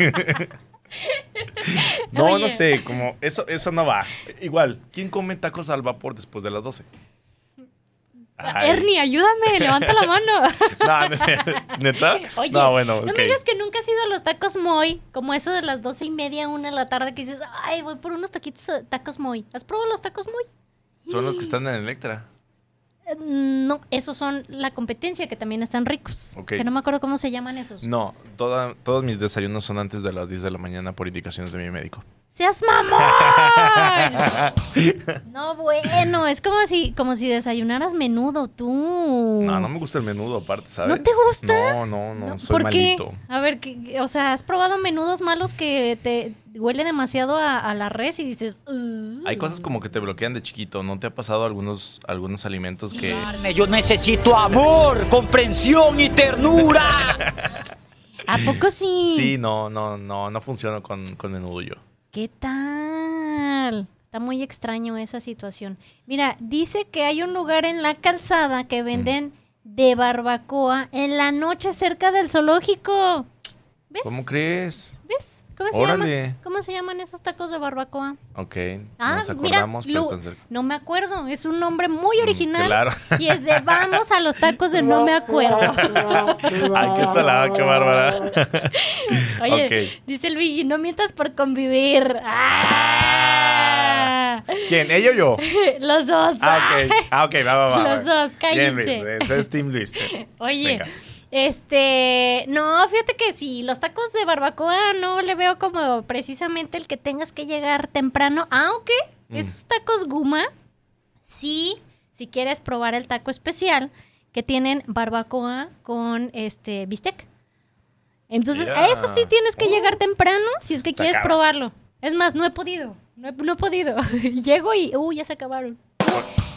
Speaker 4: no,
Speaker 1: Oye.
Speaker 4: no sé, como eso, eso no va. Igual, ¿quién come tacos al vapor después de las 12? Ay.
Speaker 1: Ernie, ayúdame, levanta la mano.
Speaker 4: No. ¿Neta?
Speaker 1: Oye,
Speaker 4: no, bueno,
Speaker 1: no
Speaker 4: ok.
Speaker 1: me digas que nunca has ido a los tacos Moy, como eso de las doce y media, una de la tarde, que dices, ay, voy por unos taquitos tacos Moy. ¿Has probado los tacos Moy?
Speaker 4: Son los que están en Electra.
Speaker 1: Eh, No, esos son la competencia, que también están ricos. Que no me acuerdo cómo se llaman esos.
Speaker 4: No, toda- todos mis desayunos son antes de las 10 de la mañana por indicaciones de mi médico.
Speaker 1: ¡Seas mamón! no, bueno, es como si, como si desayunaras menudo tú.
Speaker 4: No, no me gusta el menudo aparte, ¿sabes?
Speaker 1: ¿No te gusta?
Speaker 4: No, no, no,
Speaker 1: No,
Speaker 4: soy
Speaker 1: ¿Por qué?
Speaker 4: malito.
Speaker 1: A ver, ¿qué- o sea, ¿has probado menudos malos que te huele demasiado a, a la res y dices...
Speaker 4: Hay cosas como que te bloquean de chiquito. ¿No te ha pasado algunos, algunos alimentos que...
Speaker 5: Yo necesito amor, comprensión y ternura.
Speaker 1: ¿A poco sí?
Speaker 4: Sí, no, no, no, no funciona con, con menudo yo.
Speaker 1: ¿Qué tal? Está muy extraño esa situación. Mira, dice que hay un lugar en la calzada que venden de barbacoa en la noche cerca del zoológico. ¿Ves?
Speaker 4: ¿Cómo crees?
Speaker 1: ¿Ves? ¿Cómo se
Speaker 4: Órale.
Speaker 1: llaman? ¿Cómo se llaman esos tacos de barbacoa?
Speaker 4: Ok,
Speaker 1: Ah,
Speaker 4: nos
Speaker 1: mira,
Speaker 4: acordamos, pero
Speaker 1: Lu-
Speaker 4: están cerca.
Speaker 1: no me acuerdo, es un nombre muy
Speaker 4: Mm,
Speaker 1: original.
Speaker 4: claro.
Speaker 1: Y es de vamos a los tacos de no me acuerdo.
Speaker 4: Ay, qué salada, qué bárbara.
Speaker 1: Oye,
Speaker 4: Ok.
Speaker 1: dice el Luigi, no mientas por convivir. ¡Ah!
Speaker 4: ¿Quién? ¿Ella o yo?
Speaker 1: Los dos.
Speaker 4: Ah, ok. Ah, ok, va, va, va.
Speaker 1: Los
Speaker 4: va.
Speaker 1: dos,
Speaker 4: Bien, Luis.
Speaker 1: cállense.
Speaker 4: Ese es Team Luis.
Speaker 1: Oye,
Speaker 4: Venga.
Speaker 1: Este, no, fíjate que sí, los tacos de barbacoa no le veo como precisamente el que tengas que llegar temprano, aunque
Speaker 4: Mm.
Speaker 1: esos tacos guma, sí, si quieres probar el taco especial, que tienen barbacoa con este bistec. Entonces, a eso sí tienes que llegar temprano si es que
Speaker 4: Se
Speaker 1: quieres
Speaker 4: acaba.
Speaker 1: probarlo. Es más, no he podido, no he, no he podido. Llego y, uy, ya se acabaron.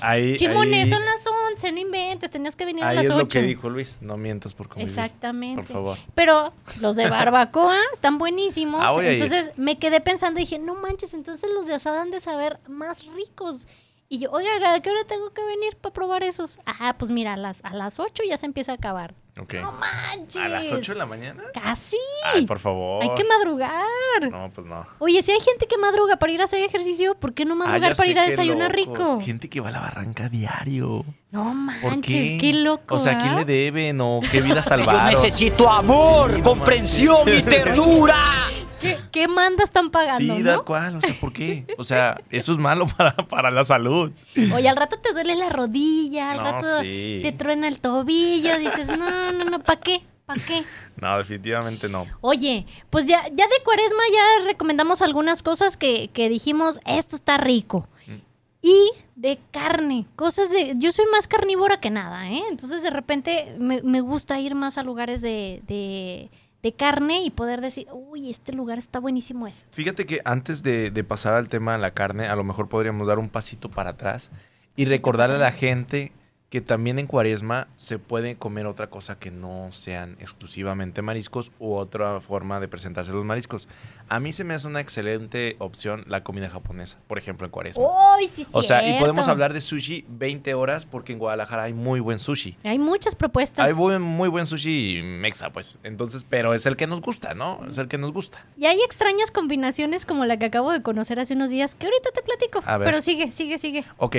Speaker 4: Ahí,
Speaker 1: Chimones,
Speaker 4: ahí-
Speaker 1: son las 11, no inventes, tenías que venir a
Speaker 4: Ahí
Speaker 1: las
Speaker 4: es
Speaker 1: 8.
Speaker 4: lo que dijo Luis. No mientas por convivir.
Speaker 1: Exactamente.
Speaker 4: Por favor.
Speaker 1: Pero los de barbacoa están buenísimos.
Speaker 4: Ah,
Speaker 1: entonces me quedé pensando y dije, no manches, entonces los de asada han de saber más ricos. Y yo, oiga, ¿a qué hora tengo que venir para probar esos? Ah, pues mira, a las, a las 8 ya se empieza a acabar.
Speaker 4: Ok.
Speaker 1: No manches.
Speaker 4: ¿A las 8 de la mañana?
Speaker 1: Casi.
Speaker 4: Ay, por favor.
Speaker 1: Hay que madrugar.
Speaker 4: No, pues no.
Speaker 1: Oye, si hay gente que madruga para ir a hacer ejercicio, ¿por qué no
Speaker 4: Ah,
Speaker 1: madrugar para ir a desayunar rico?
Speaker 4: Gente que va a la barranca diario.
Speaker 1: No
Speaker 4: ¿Por
Speaker 1: manches,
Speaker 4: qué?
Speaker 1: qué, loco.
Speaker 4: O sea, ¿a quién
Speaker 1: ¿ah?
Speaker 4: le deben o qué vida
Speaker 5: Yo
Speaker 4: salvaron?
Speaker 5: necesito amor,
Speaker 4: Sí, no
Speaker 5: comprensión y ternura.
Speaker 1: ¿Qué, qué manda están pagando?
Speaker 4: Sí,
Speaker 1: no?
Speaker 4: tal cual. O sea, ¿por qué? O sea, eso es malo para, para la salud.
Speaker 1: Oye, al rato te duele la rodilla, al
Speaker 4: No,
Speaker 1: rato
Speaker 4: sí.
Speaker 1: te truena el tobillo, dices, no, no, no, ¿para qué? ¿Para qué?
Speaker 4: No, definitivamente no.
Speaker 1: Oye, pues ya, ya de cuaresma ya recomendamos algunas cosas que, que dijimos, esto está rico.
Speaker 4: Mm.
Speaker 1: Y de carne, cosas de... Yo soy más carnívora que nada, ¿eh? Entonces de repente me, me gusta ir más a lugares de, de, de carne y poder decir, uy, este lugar está buenísimo esto.
Speaker 4: Fíjate que antes de, de pasar al tema de la carne, a lo mejor podríamos dar un pasito para atrás y recordarle a la gente que también en cuaresma se puede comer otra cosa que no sean exclusivamente mariscos u otra forma de presentarse los mariscos. A mí se me hace una excelente opción la comida japonesa, por ejemplo, en cuaresma.
Speaker 1: ¡Uy, sí,
Speaker 4: o sea, y podemos hablar de sushi 20 horas porque en Guadalajara hay muy buen sushi.
Speaker 1: Hay muchas propuestas.
Speaker 4: Hay muy buen sushi mexa, pues. Entonces, pero es el que nos gusta, ¿no? Es el que nos gusta.
Speaker 1: Y hay extrañas combinaciones como la que acabo de conocer hace unos días, que ahorita te platico.
Speaker 4: A ver.
Speaker 1: Pero sigue, sigue, sigue.
Speaker 4: Ok.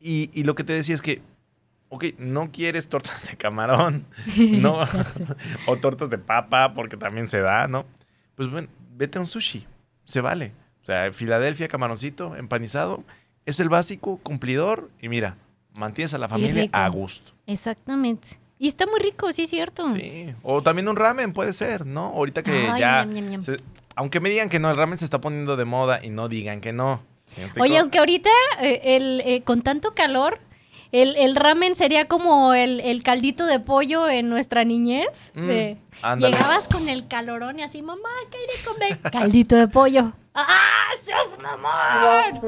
Speaker 4: Y, y lo que te decía es que, ok, no quieres tortas de camarón, no, o tortas de papa, porque también se da, ¿no? Pues bueno, vete a un sushi, se vale. O sea, Filadelfia, camaroncito, empanizado, es el básico, cumplidor, y mira, mantienes a la familia a gusto.
Speaker 1: Exactamente. Y está muy rico, sí es cierto.
Speaker 4: Sí. O también un ramen puede ser, ¿no? Ahorita que
Speaker 1: Ay,
Speaker 4: ya. se- aunque me digan que no, el ramen se está poniendo de moda y no digan que no.
Speaker 1: Oye, aunque ahorita eh, el, eh, con tanto calor, el, el ramen sería como el, el caldito de pollo en nuestra niñez.
Speaker 4: Mm,
Speaker 1: de- llegabas con el calorón y así, mamá, ¿qué hay de comer? Caldito de pollo. ¡Ah, seas mamón!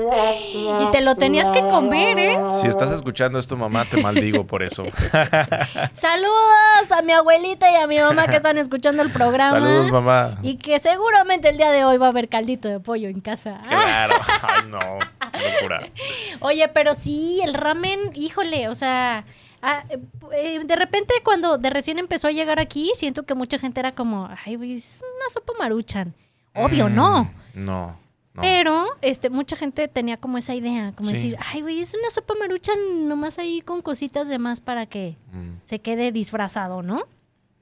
Speaker 1: Y te lo tenías que comer, ¿eh?
Speaker 4: Si estás escuchando esto, mamá, te maldigo por eso.
Speaker 1: Saludos a mi abuelita y a mi mamá que están escuchando el programa.
Speaker 4: Saludos, mamá.
Speaker 1: Y que seguramente el día de hoy va a haber caldito de pollo en casa.
Speaker 4: Claro. Ay, no. Locura.
Speaker 1: Oye, pero sí, el ramen, híjole, o sea, ah, eh, de repente cuando de recién empezó a llegar aquí, siento que mucha gente era como, ay, güey, es una sopa maruchan. Obvio,
Speaker 4: Mm,
Speaker 1: no.
Speaker 4: No. no.
Speaker 1: Pero este, mucha gente tenía como esa idea, como
Speaker 4: Sí.
Speaker 1: decir, ay, güey, es una sopa maruchan nomás ahí con cositas de más para que
Speaker 4: Mm,
Speaker 1: se quede disfrazado, ¿no?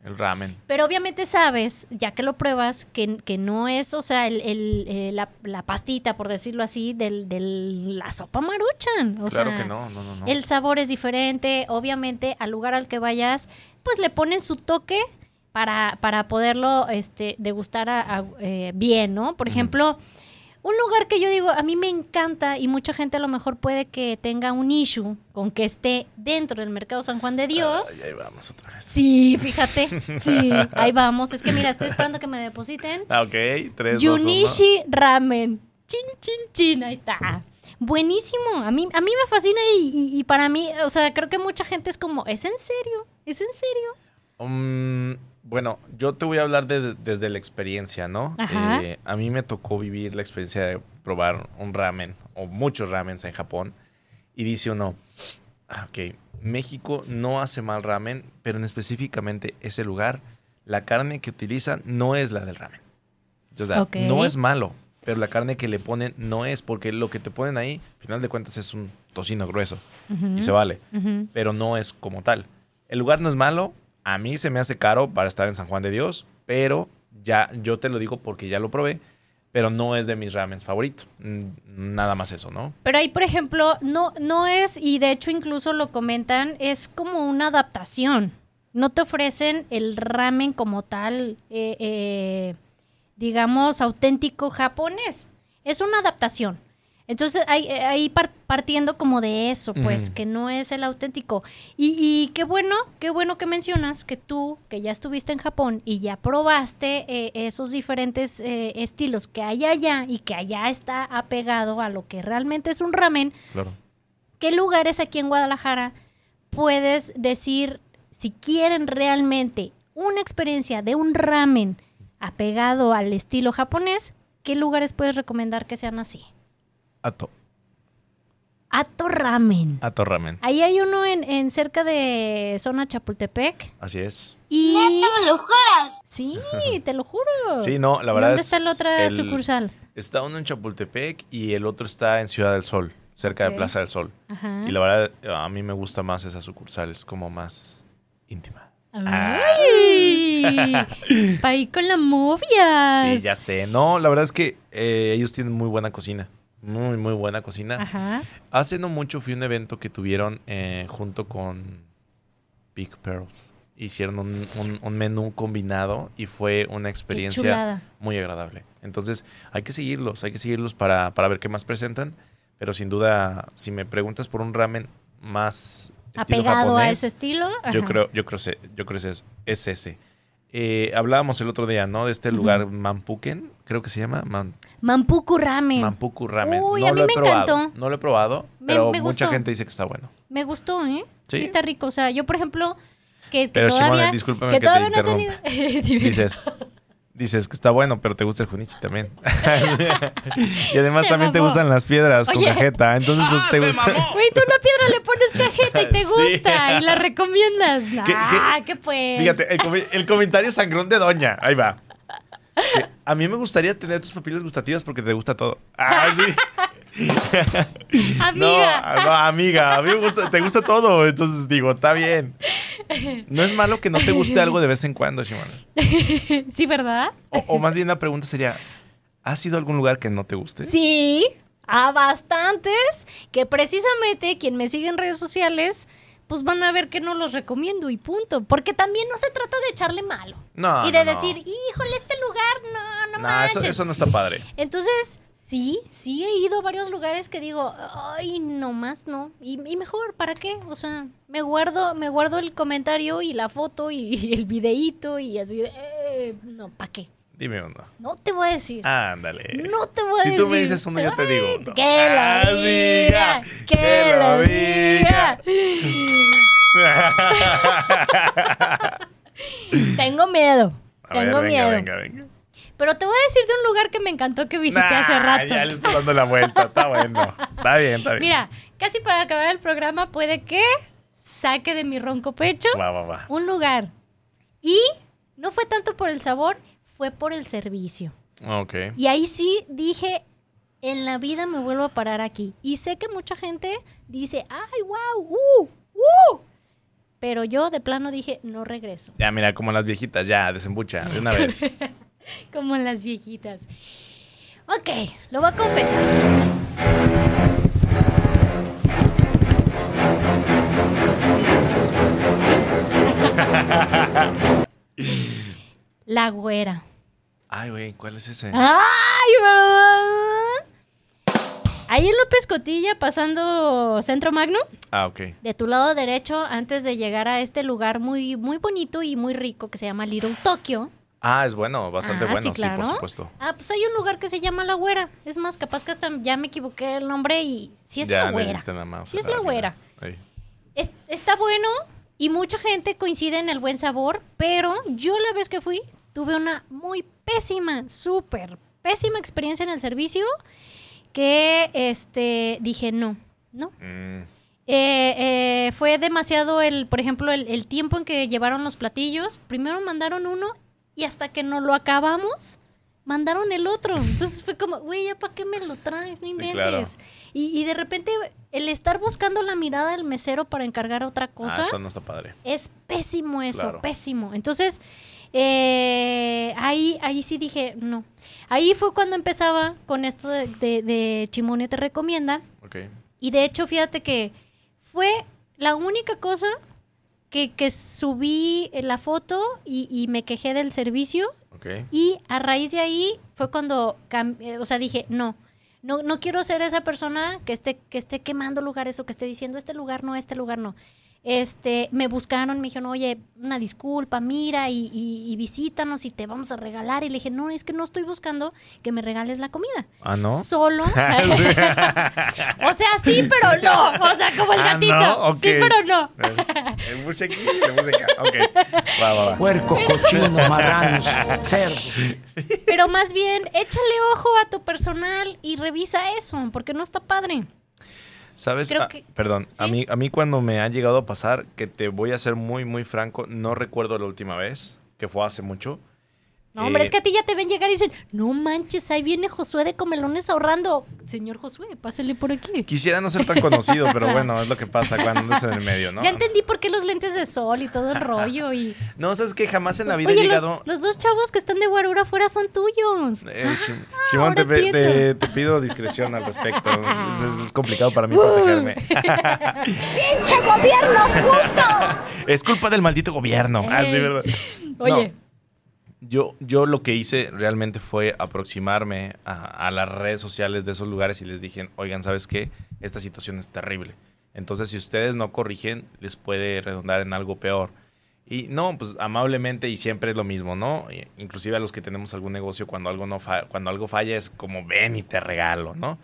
Speaker 4: El ramen.
Speaker 1: Pero obviamente sabes, ya que lo pruebas, que, que no es, o sea, el, el, eh, la, la pastita, por decirlo así, del, del- la sopa maruchan. O
Speaker 4: claro
Speaker 1: sea,
Speaker 4: que no, no, no, no.
Speaker 1: el sabor es diferente. Obviamente, al lugar al que vayas, pues le ponen su toque para, para poderlo este, degustar a- a- eh, bien, ¿no? Por ejemplo, un lugar que yo digo, a mí me encanta y mucha gente a lo mejor puede que tenga un issue con que esté dentro del mercado San Juan de Dios.
Speaker 4: Ay, ahí vamos otra vez.
Speaker 1: Sí, fíjate. Sí, ahí vamos. Es que mira, estoy esperando que me depositen.
Speaker 4: Ah, ok. Tres, dos, uno.
Speaker 1: Yunishi Ramen. Chin, chin, chin. Ahí está. Buenísimo. A mí, a mí me fascina y, y- y para mí, o sea, creo que mucha gente es como, ¿es en serio? ¿Es en serio?
Speaker 4: Mm, bueno, yo te voy a hablar de- desde la experiencia, ¿no? Eh, a mí me tocó vivir la experiencia de probar un ramen o muchos ramens en Japón y dice uno, ah, ok, México no hace mal ramen, pero en específicamente ese lugar, la carne que utilizan no es la del ramen. O sea,
Speaker 1: Ok.
Speaker 4: no es malo, pero la carne que le ponen no es, porque lo que te ponen ahí, al final de cuentas, es un tocino grueso y se vale pero no es como tal. El lugar no es malo, a mí se me hace caro para estar en San Juan de Dios, pero ya yo te lo digo porque ya lo probé, pero no es de mis ramens favoritos. Mm, Nada más eso, ¿no?
Speaker 1: Pero ahí, por ejemplo, no, no es, y de hecho incluso lo comentan, es como una adaptación. No te ofrecen el ramen como tal, eh, eh, digamos, auténtico japonés. Es una adaptación. Entonces, ahí, eh, ahí partiendo como de eso, pues, que no es el auténtico. Y, y qué bueno, qué bueno que mencionas que tú, que ya estuviste en Japón y ya probaste eh, esos diferentes eh, estilos que hay allá y que allá está apegado a lo que realmente es un ramen,
Speaker 4: Claro.
Speaker 1: ¿qué lugares aquí en Guadalajara puedes decir si quieren realmente una experiencia de un ramen apegado al estilo japonés? ¿Qué lugares puedes recomendar que sean así?
Speaker 4: Ato.
Speaker 1: Ato Ramen.
Speaker 4: Ato ramen.
Speaker 1: Ahí hay uno en, en cerca de zona Chapultepec.
Speaker 4: Así es.
Speaker 1: Y... Sí, te lo juro.
Speaker 4: Sí, no, la
Speaker 1: ¿Y
Speaker 4: verdad
Speaker 1: ¿Dónde
Speaker 4: es
Speaker 1: está la otra
Speaker 4: el-
Speaker 1: sucursal?
Speaker 4: Está uno en Chapultepec y el otro está en Ciudad del Sol, cerca de Plaza del Sol.
Speaker 1: Ajá.
Speaker 4: Y la verdad, a mí me gusta más esa sucursal, es como más íntima.
Speaker 1: ¡Ay! Pa' ir con la movia.
Speaker 4: Sí, ya sé. No, la verdad es que eh, ellos tienen muy buena cocina. Muy, muy buena cocina.
Speaker 1: Ajá.
Speaker 4: Hace no mucho fui a un evento que tuvieron eh, junto con Big Pearls. Hicieron un, un- un menú combinado y fue una experiencia muy agradable. Entonces, hay que seguirlos, hay que seguirlos para, para ver qué más presentan. Pero sin duda, si me preguntas por un ramen más
Speaker 1: Apegado a ese estilo.
Speaker 4: yo creo, yo creo, yo creo que es, es ese. Eh, hablábamos el otro día, ¿no? De este lugar Mampuken, creo que se llama Man-
Speaker 1: Mampuku Ramen.
Speaker 4: Mampuku Ramen.
Speaker 1: Uy,
Speaker 4: no
Speaker 1: a mí
Speaker 4: lo he
Speaker 1: me
Speaker 4: probado.
Speaker 1: encantó.
Speaker 4: No lo he probado, pero
Speaker 1: me
Speaker 4: mucha
Speaker 1: gustó.
Speaker 4: gente dice que está bueno.
Speaker 1: Me gustó, ¿eh?
Speaker 4: ¿Sí?
Speaker 1: está rico. O sea, yo, por ejemplo, que, que
Speaker 4: Pero,
Speaker 1: todavía.
Speaker 4: Shimone,
Speaker 1: que
Speaker 4: que te
Speaker 1: todavía no he tenido.
Speaker 4: Dices, dices que está bueno, pero te gusta el junichi también. y además
Speaker 1: Se
Speaker 4: también te gustan las piedras con
Speaker 1: Oye.
Speaker 4: cajeta. Entonces, pues
Speaker 6: ¡Ah,
Speaker 4: te gusta.
Speaker 1: Güey, tú una piedra le pones cajeta y te
Speaker 4: Sí.
Speaker 1: gusta y la recomiendas.
Speaker 4: ¿Qué-
Speaker 1: ah, qué pues.
Speaker 4: Fíjate, el, el comentario sangrón de Doña. Ahí va. Que A mí me gustaría tener tus papilas gustativas porque te gusta todo. Ah, sí. No,
Speaker 1: Amiga.
Speaker 4: no, amiga, a mí me gusta, te gusta todo. Entonces digo, está bien. No es malo que no te guste algo de vez en cuando, Shimona.
Speaker 1: sí, ¿verdad?
Speaker 4: O, o más bien la pregunta sería, ¿has ido a algún lugar que no te guste?
Speaker 1: Sí. a bastantes que precisamente quien me sigue en redes sociales, pues van a ver que no los recomiendo y punto. Porque también no se trata de echarle malo.
Speaker 4: No,
Speaker 1: y de
Speaker 4: no, no.
Speaker 1: decir, híjole, este lugar, no, no,
Speaker 4: No,
Speaker 1: manches.
Speaker 4: eso, eso no está padre.
Speaker 1: Entonces, sí, sí he ido a varios lugares que digo, ay, no más, no. Y, y mejor, ¿para qué? O sea, me guardo, me guardo el comentario y la foto y, y el videíto y así de, eh, no, ¿para qué?
Speaker 4: Dime uno.
Speaker 1: No te voy a decir.
Speaker 4: Ándale.
Speaker 1: No te voy a
Speaker 4: Si
Speaker 1: decir.
Speaker 4: tú me dices uno, yo te digo uno.
Speaker 1: Que lo
Speaker 4: Ah,
Speaker 1: diga. Que,
Speaker 4: que
Speaker 1: lo
Speaker 4: lo
Speaker 1: diga. Tengo miedo.
Speaker 4: A
Speaker 1: Tengo
Speaker 4: ver, venga,
Speaker 1: miedo.
Speaker 4: venga, venga.
Speaker 1: Pero te voy a decir de un lugar que me encantó que visité
Speaker 4: Nah,
Speaker 1: hace rato.
Speaker 4: Ya le estoy dando la vuelta. Está bueno. Está bien, está bien.
Speaker 1: Mira, casi para acabar el programa puede que saque de mi ronco pecho
Speaker 4: Va, va, va.
Speaker 1: un lugar. Y no fue tanto por el sabor, fue por el servicio.
Speaker 4: Ok.
Speaker 1: Y ahí sí dije, en la vida me vuelvo a parar aquí. Y sé que mucha gente dice, ay, wow, uh, uh. Pero yo de plano dije, no regreso.
Speaker 4: Ya, mira, como las viejitas, ya, desembucha, de una vez.
Speaker 1: Como las viejitas. Ok, lo voy a confesar. La güera.
Speaker 4: Ay, güey, ¿cuál es ese?
Speaker 1: ¡Ay, verdad! Ahí en López Cotilla, pasando Centro Magno,
Speaker 4: Ah, ok.
Speaker 1: de tu lado derecho, antes de llegar a este lugar muy, muy bonito y muy rico que se llama Little Tokyo.
Speaker 4: Ah, es bueno, bastante
Speaker 1: Ah,
Speaker 4: bueno,
Speaker 1: sí,
Speaker 4: por supuesto.
Speaker 1: Ah, pues hay un lugar que se llama La Güera. Es más, capaz que hasta ya me equivoqué el nombre y sí es
Speaker 4: ya
Speaker 1: La Güera.
Speaker 4: nada más.
Speaker 1: Sí es la güera. Es- está bueno y mucha gente coincide en el buen sabor, pero yo la vez que fui tuve una muy pésima, súper pésima experiencia en el servicio que este dije no, no.
Speaker 4: Mm,
Speaker 1: Eh, eh, fue demasiado el, por ejemplo, el, el tiempo en que llevaron los platillos. Primero mandaron uno y hasta que no lo acabamos, mandaron el otro. Entonces fue como, güey, ¿ya para qué me lo traes? No
Speaker 4: Sí,
Speaker 1: inventes.
Speaker 4: claro.
Speaker 1: y, y de repente el estar buscando la mirada del mesero para encargar otra
Speaker 4: ah,
Speaker 1: cosa
Speaker 4: esto no está padre.
Speaker 1: es pésimo eso,
Speaker 4: Claro.
Speaker 1: pésimo. Entonces, eh, ahí, ahí sí dije, no. Ahí fue cuando empezaba con esto de, de, de Chimone te recomienda.
Speaker 4: Ok.
Speaker 1: Y de hecho, fíjate que fue la única cosa que, que subí la foto y, y me quejé del servicio.
Speaker 4: Ok.
Speaker 1: Y a raíz de ahí fue cuando, eh, o sea, dije, no, no, no quiero ser esa persona que esté, que esté quemando lugares o que esté diciendo este lugar no, este lugar no. Este, me buscaron, me dijeron, oye, una disculpa, mira y, y- y visítanos y te vamos a regalar. Y le dije, no, es que no estoy buscando que me regales la comida.
Speaker 4: Ah, ¿no?
Speaker 1: Solo. o sea, sí, pero no. O sea, como el
Speaker 4: Ah,
Speaker 1: gatito. Sí, pero no.
Speaker 4: Le puse aquí, le puse acá. Ok. Va, va, va.
Speaker 5: Puercos, cochinos, marranos, cerdos.
Speaker 1: Pero más bien, échale ojo a tu personal y revisa eso, porque no está padre.
Speaker 4: ¿Sabes? Ah,
Speaker 1: que-
Speaker 4: perdón, a, mí, a mí cuando me ha llegado a pasar, que te voy a ser muy, muy franco, no recuerdo la última vez, que fue hace mucho.
Speaker 1: No, hombre,
Speaker 4: Eh,
Speaker 1: es que a ti ya te ven llegar y dicen, no manches, ahí viene Josué de Comelones ahorrando. Señor Josué, pásale por aquí.
Speaker 4: Quisiera no ser tan conocido, pero bueno, es lo que pasa cuando andas en el medio, ¿no?
Speaker 1: Ya entendí por qué los lentes de sol y todo el rollo. Y...
Speaker 4: No, sabes que jamás en la vida
Speaker 1: Oye,
Speaker 4: he llegado...
Speaker 1: los dos chavos que están de guarura afuera son tuyos.
Speaker 4: Eh, Shimon, te, te- pido discreción al respecto. Es, complicado para mí protegerme.
Speaker 1: ¡Pinche gobierno puto!
Speaker 4: es culpa del maldito gobierno. Ah, sí. ¿verdad?
Speaker 1: Oye,
Speaker 4: Yo, yo lo que hice realmente fue aproximarme a, las redes sociales de esos lugares y les dije, oigan, ¿sabes qué? Esta situación es terrible. Entonces, si ustedes no corrigen, les puede redundar en algo peor. Y no, pues amablemente y siempre es lo mismo, ¿no? Inclusive a los que tenemos algún negocio, cuando algo, no cuando algo falla es como, ven y te regalo, ¿no?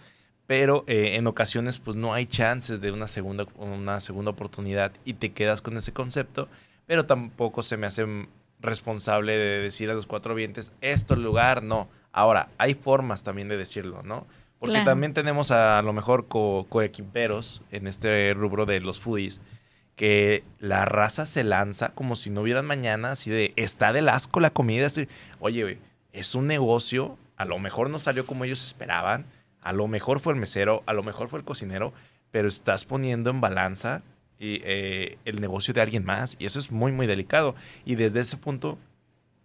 Speaker 4: Pero eh, en ocasiones, pues no hay chances de una segunda, una segunda oportunidad y te quedas con ese concepto, pero tampoco se me hace responsable de decir a los cuatro vientos, esto el lugar, no. Ahora, hay formas también de decirlo, ¿no? Porque
Speaker 1: Claro.
Speaker 4: también tenemos a, a lo mejor co- coequiperos en este rubro de los foodies, que la raza se lanza como si no hubieran mañana, así de, está del asco la comida. estoy- Oye, es un negocio, a lo mejor no salió como ellos esperaban, a lo mejor fue el mesero, a lo mejor fue el cocinero, pero estás poniendo en balanza y, eh, el negocio de alguien más y eso es muy, muy delicado. Y desde ese punto,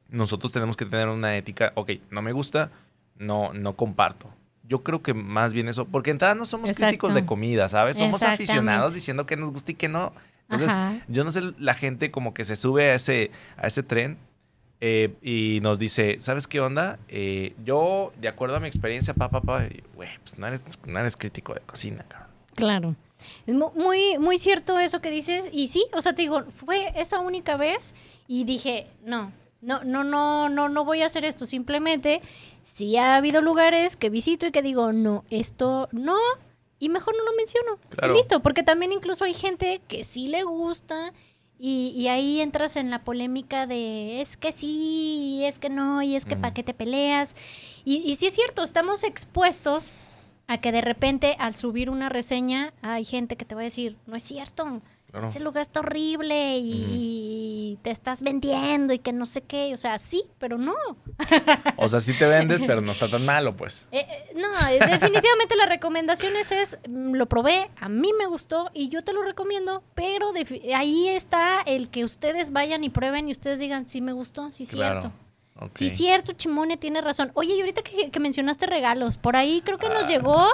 Speaker 4: nosotros tenemos que tener una ética, ok, no me gusta, no, no comparto. yo creo que más bien eso, porque en entrada no somos
Speaker 1: Exacto.
Speaker 4: críticos de comida, ¿sabes? Somos aficionados diciendo que nos gusta y que no. Entonces,
Speaker 1: Ajá.
Speaker 4: yo no sé, la gente como que se sube a ese, a ese tren eh, y nos dice, ¿sabes qué onda? Eh, yo, de acuerdo a mi experiencia, papá, papá, güey, pues no eres, no eres crítico de cocina, cabrón.
Speaker 1: Claro. Es mu- muy, muy cierto eso que dices. Y sí, o sea, te digo, fue esa única vez y dije, no, no, no, no, no, no voy a hacer esto. Simplemente, sí ha habido lugares que visito y que digo, no, esto no, y mejor no lo menciono.
Speaker 4: Claro.
Speaker 1: Y listo, porque también incluso hay gente que sí le gusta. Y, y ahí entras en la polémica de es que sí, y es que no, y es que
Speaker 4: Ujú.
Speaker 1: para qué te peleas. Y, y sí es cierto, estamos expuestos a que de repente al subir una reseña hay gente que te va a decir, no es cierto,
Speaker 4: Claro.
Speaker 1: ese lugar está horrible y, te estás vendiendo y que no sé qué, o sea, sí, pero no.
Speaker 4: O sea, sí te vendes, pero no está tan malo, pues.
Speaker 1: Eh, eh, no, eh, definitivamente las recomendaciones es, mm, lo probé, a mí me gustó y yo te lo recomiendo, pero ahí está el que ustedes vayan y prueben y ustedes digan, sí me gustó, sí
Speaker 4: Claro.
Speaker 1: cierto.
Speaker 4: Ok.
Speaker 1: Sí, cierto, Chimone tiene razón. Oye, y ahorita que, que mencionaste regalos, por ahí creo que
Speaker 4: Ah.
Speaker 1: nos llegó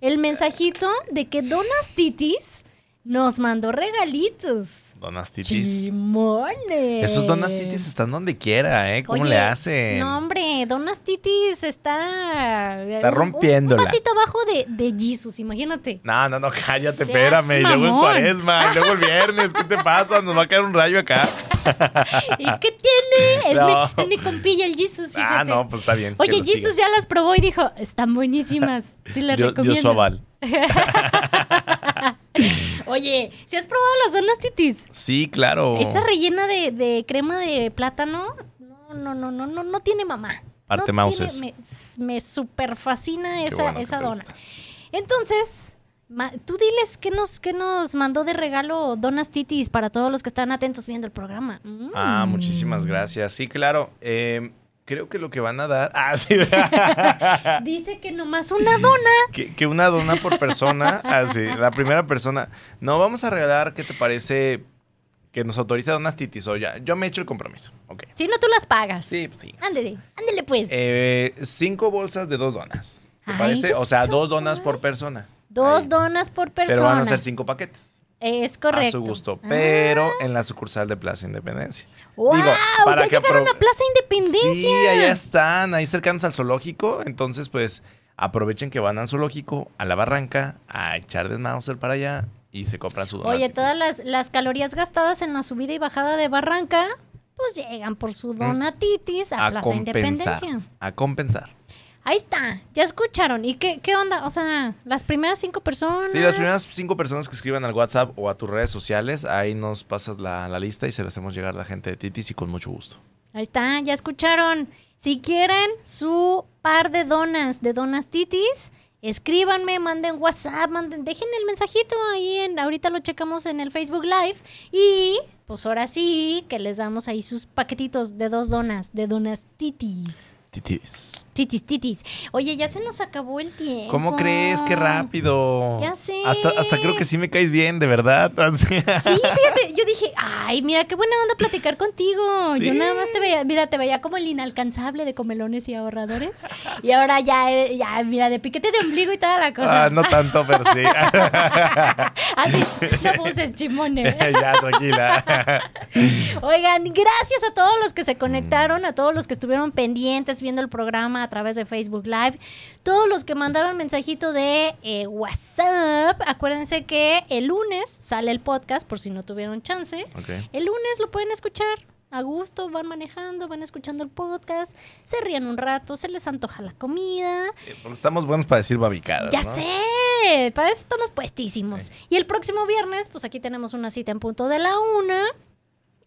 Speaker 1: el mensajito de que Donas Titis nos mandó regalitos.
Speaker 4: Donas titis.
Speaker 1: Chimone.
Speaker 4: Esos donas titis están donde quiera, ¿eh? ¿Cómo
Speaker 1: Oye,
Speaker 4: le hace?
Speaker 1: No, hombre, Donas Titis está...
Speaker 4: Está
Speaker 1: un- un-
Speaker 4: rompiéndola.
Speaker 1: Un, pasito abajo de, de Jesus, imagínate.
Speaker 4: No, no, no, cállate,
Speaker 1: Seas
Speaker 4: espérame. Y luego
Speaker 1: mamón.
Speaker 4: cuaresma, y luego el viernes, ¿qué te pasa? Nos va a caer un rayo acá.
Speaker 1: ¿Y qué tiene? Es,
Speaker 4: No.
Speaker 1: mi, es mi compilla, el Jesus, fíjate.
Speaker 4: Ah, no, pues está bien.
Speaker 1: Oye, Jesus
Speaker 4: sigas.
Speaker 1: ya las probó y dijo, están buenísimas. Sí, les
Speaker 4: Dio-
Speaker 1: recomiendo.
Speaker 4: dio su aval.
Speaker 1: Oye, ¿si has probado las donas titis?
Speaker 4: Sí, claro.
Speaker 1: Esa rellena de, de crema de plátano, no, no, no, no, no, no tiene mamá.
Speaker 4: Parte
Speaker 1: no tiene- me, me super fascina esa,
Speaker 4: bueno
Speaker 1: dona.
Speaker 4: gusta.
Speaker 1: Entonces, tú diles qué nos, qué nos mandó de regalo Donas Titis para todos los que están atentos viendo el programa. Mm.
Speaker 4: Ah, muchísimas gracias. Sí, claro. eh, creo que lo que van a dar. Ah, sí.
Speaker 1: Dice que nomás una dona.
Speaker 4: que, que una dona por persona. Ah, sí. La primera persona. No, vamos a regalar, ¿qué te parece? Que nos autorice donas titis. O ya. Yo me he hecho el compromiso. Ok.
Speaker 1: Si no, tú las pagas.
Speaker 4: Sí, pues sí.
Speaker 1: Ándele, ándele pues.
Speaker 4: Eh, cinco bolsas de dos donas. ¿Te
Speaker 1: Ay,
Speaker 4: parece? O sea, dos donas por persona.
Speaker 1: Dos
Speaker 4: Ahí.
Speaker 1: donas por persona.
Speaker 4: Pero van a ser cinco paquetes.
Speaker 1: Es correcto.
Speaker 4: A su gusto.
Speaker 1: Ah.
Speaker 4: Pero en la sucursal de Plaza Independencia.
Speaker 1: ¡Wow!
Speaker 4: Digo, para
Speaker 1: ya
Speaker 4: que
Speaker 1: llegaron a Plaza Independencia.
Speaker 4: Sí, allá están, ahí cercanos al zoológico. Entonces, pues, aprovechen que van al zoológico, a la barranca, a echar de Mauser para allá y se compran su
Speaker 1: Oye,
Speaker 4: donatitis.
Speaker 1: todas las, las calorías gastadas en la subida y bajada de Barranca, pues llegan por su donatitis a,
Speaker 4: Mm. a
Speaker 1: Plaza
Speaker 4: compensar.
Speaker 1: Independencia.
Speaker 4: A compensar.
Speaker 1: Ahí está, ya escucharon. ¿Y qué, qué onda? O sea, las primeras cinco personas.
Speaker 4: Sí, las primeras cinco personas que escriban al WhatsApp o a tus redes sociales, ahí nos pasas la, la lista y se la hacemos llegar a la gente de Titis y con mucho gusto.
Speaker 1: Ahí está, ya escucharon. Si quieren su par de donas, de donas titis, escríbanme, manden WhatsApp, manden, dejen el mensajito ahí, en, ahorita lo checamos en el Facebook Live. Y pues ahora sí, que les damos ahí sus paquetitos de dos donas, de donas titis.
Speaker 4: Titis.
Speaker 1: Titis, titis. Oye, ya se nos acabó el tiempo.
Speaker 4: ¿Cómo crees? ¡Qué rápido!
Speaker 1: Ya sé.
Speaker 4: Hasta, hasta creo que sí me caes bien, de verdad. Así.
Speaker 1: Sí, fíjate, yo dije, ay, mira, qué buena onda platicar contigo.
Speaker 4: Sí.
Speaker 1: Yo nada más te veía, mira, te veía como el inalcanzable de comelones y ahorradores. Y ahora ya, eh, ya, mira, de piquete de ombligo y toda la cosa.
Speaker 4: Ah, no tanto, pero sí.
Speaker 1: Así, no uses chimones.
Speaker 4: ya, tranquila.
Speaker 1: Oigan, gracias a todos los que se conectaron, a todos los que estuvieron pendientes viendo el programa a través de Facebook Live, todos los que mandaron mensajito de eh, WhatsApp. Acuérdense que el lunes sale el podcast, por si no tuvieron chance. El lunes lo pueden escuchar. A gusto, van manejando, van escuchando el podcast, se ríen un rato, se les antoja la comida.
Speaker 4: Eh, Porque estamos buenos para decir babicadas,
Speaker 1: Ya
Speaker 4: ¿no?
Speaker 1: sé, para eso estamos puestísimos. Y el próximo viernes, pues aquí tenemos una cita en punto de la una.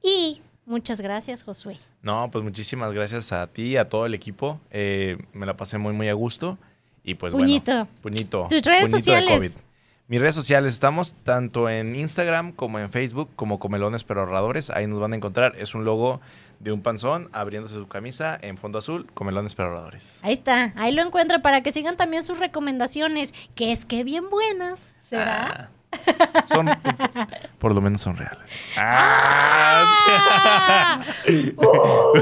Speaker 1: Y muchas gracias, Josué.
Speaker 4: No, pues muchísimas gracias a ti y a todo el equipo. Eh, me la pasé muy, muy a gusto. Y pues
Speaker 1: Puñito.
Speaker 4: bueno. Puñito.
Speaker 1: Tus redes
Speaker 4: puñito de
Speaker 1: sociales.
Speaker 4: COVID. Mis redes sociales estamos tanto en Instagram como en Facebook como Comelones pero ahorradores. Ahí nos van a encontrar. Es un logo de un panzón abriéndose su camisa en fondo azul. Comelones pero ahorradores.
Speaker 1: Ahí está, ahí lo encuentran para que sigan también sus recomendaciones, que es que bien buenas, ¿será?
Speaker 4: Ah, son, por lo menos son reales. ¡Ah! ¡Uh!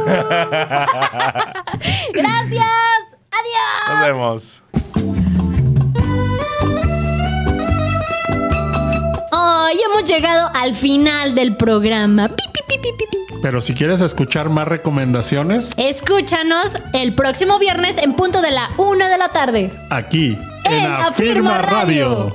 Speaker 1: Gracias. Adiós.
Speaker 4: Nos vemos.
Speaker 1: Oh, hemos llegado al final del programa. ¡Pi, pi, pi,
Speaker 2: pero si quieres escuchar más recomendaciones,
Speaker 1: escúchanos el próximo viernes en punto de la una de la tarde.
Speaker 2: Aquí, en,
Speaker 1: en Afirma, Radio.